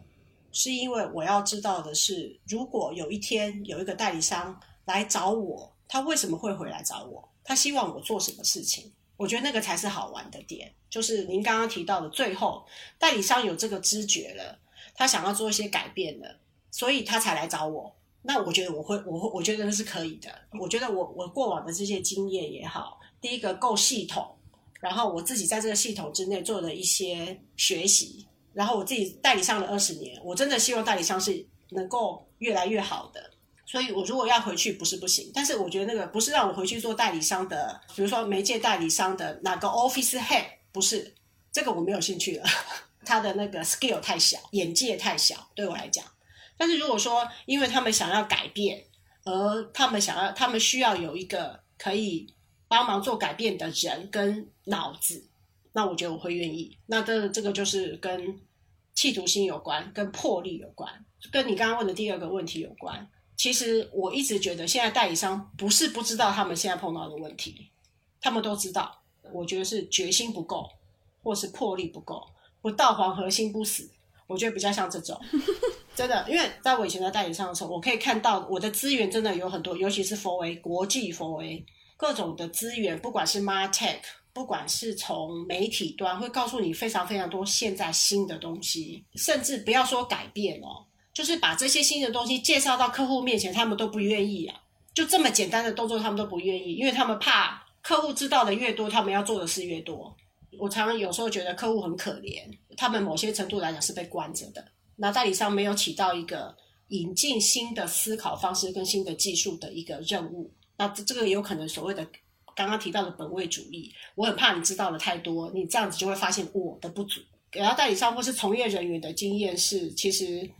是因为我要知道的是，如果有一天有一个代理商来找我，他为什么会回来找我？他希望我做什么事情？我觉得那个才是好玩的点，就是您刚刚提到的，最后代理商有这个知觉了，他想要做一些改变了，所以他才来找我。那我觉得我会，我会，我觉得那是可以的。我觉得我我过往的这些经验也好，第一个够系统，然后我自己在这个系统之内做了一些学习，然后我自己代理商了二十年，我真的希望代理商是能够越来越好的。所以，我如果要回去，不是不行，但是我觉得那个不是让我回去做代理商的，比如说媒介代理商的哪个 office head，不是这个我没有兴趣了，(laughs) 他的那个 skill 太小，眼界太小，对我来讲。但是如果说因为他们想要改变，而他们想要，他们需要有一个可以帮忙做改变的人跟脑子，那我觉得我会愿意。那这这个就是跟企图心有关，跟魄力有关，跟你刚刚问的第二个问题有关。其实我一直觉得，现在代理商不是不知道他们现在碰到的问题，他们都知道。我觉得是决心不够，或是魄力不够，不到黄河心不死。我觉得比较像这种，(laughs) 真的，因为在我以前在代理商的时候，我可以看到我的资源真的有很多，尤其是佛威国际佛威各种的资源，不管是 Martech，不管是从媒体端，会告诉你非常非常多现在新的东西，甚至不要说改变哦。就是把这些新的东西介绍到客户面前，他们都不愿意啊！就这么简单的动作，他们都不愿意，因为他们怕客户知道的越多，他们要做的事越多。我常常有时候觉得客户很可怜，他们某些程度来讲是被关着的。那代理商没有起到一个引进新的思考方式跟新的技术的一个任务。那这个有可能所谓的刚刚提到的本位主义，我很怕你知道的太多，你这样子就会发现我的不足。给到代理商或是从业人员的经验是，其实。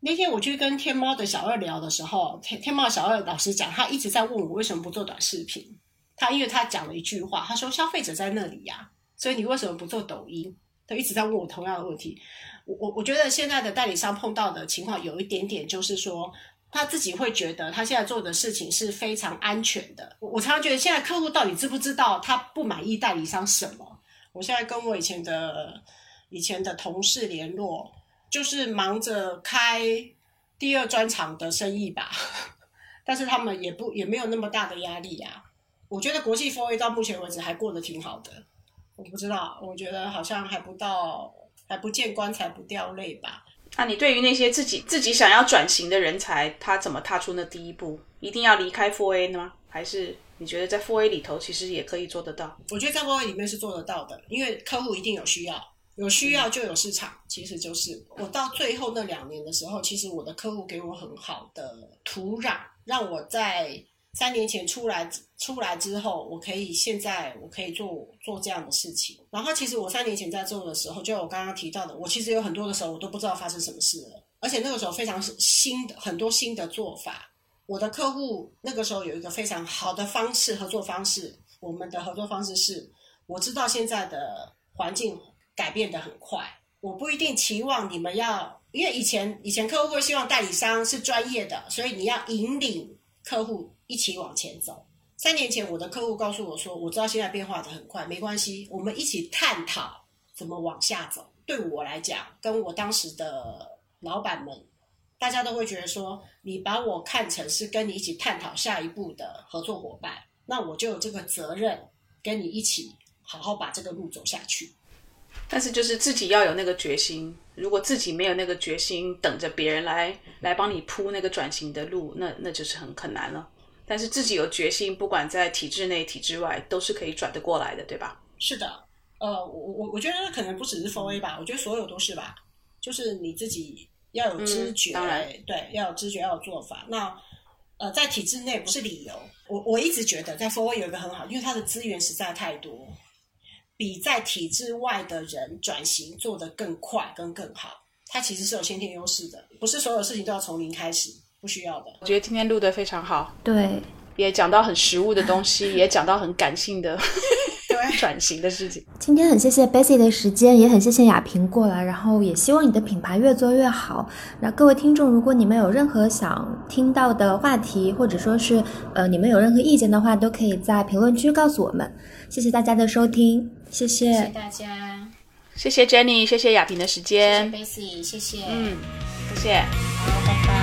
那天我去跟天猫的小二聊的时候，天天猫小二老师讲，他一直在问我为什么不做短视频。他因为他讲了一句话，他说消费者在那里呀，所以你为什么不做抖音？他一直在问我同样的问题。我我我觉得现在的代理商碰到的情况有一点点，就是说他自己会觉得他现在做的事情是非常安全的。我常常觉得现在客户到底知不知道他不满意代理商什么？我现在跟我以前的以前的同事联络。就是忙着开第二专场的生意吧，(laughs) 但是他们也不也没有那么大的压力呀。我觉得国际 f o 到目前为止还过得挺好的。我不知道，我觉得好像还不到，还不见棺材不掉泪吧。那你对于那些自己自己想要转型的人才，他怎么踏出那第一步？一定要离开 f o 吗？还是你觉得在 Four A 里头其实也可以做得到？我觉得在 Four A 里面是做得到的，因为客户一定有需要。有需要就有市场，其实就是我到最后那两年的时候，其实我的客户给我很好的土壤，让我在三年前出来出来之后，我可以现在我可以做做这样的事情。然后其实我三年前在做的时候，就我刚刚提到的，我其实有很多的时候我都不知道发生什么事了，而且那个时候非常新的很多新的做法。我的客户那个时候有一个非常好的方式合作方式，我们的合作方式是，我知道现在的环境。改变的很快，我不一定期望你们要，因为以前以前客户会希望代理商是专业的，所以你要引领客户一起往前走。三年前我的客户告诉我说，我知道现在变化的很快，没关系，我们一起探讨怎么往下走。对我来讲，跟我当时的老板们，大家都会觉得说，你把我看成是跟你一起探讨下一步的合作伙伴，那我就有这个责任跟你一起好好把这个路走下去。但是就是自己要有那个决心，如果自己没有那个决心，等着别人来来帮你铺那个转型的路，那那就是很很难了。但是自己有决心，不管在体制内、体制外，都是可以转得过来的，对吧？是的，呃，我我我觉得可能不只是 f o A 吧，我觉得所有都是吧，就是你自己要有知觉，当然对，要有知觉，要有做法。那呃，在体制内不是理由，我我一直觉得在 f o A 有一个很好，因为它的资源实在太多。比在体制外的人转型做得更快跟更好，它其实是有先天优势的，不是所有事情都要从零开始，不需要的。我觉得今天录的非常好，对，也讲到很实物的东西，(laughs) 也讲到很感性的。(laughs) 转型的事情。今天很谢谢 Bessy 的时间，也很谢谢亚萍过来，然后也希望你的品牌越做越好。那各位听众，如果你们有任何想听到的话题，或者说是呃你们有任何意见的话，都可以在评论区告诉我们。谢谢大家的收听，谢谢大家，谢谢 Jenny，谢谢亚萍的时间，谢谢 Bessy，谢谢，嗯，谢谢，好，拜拜。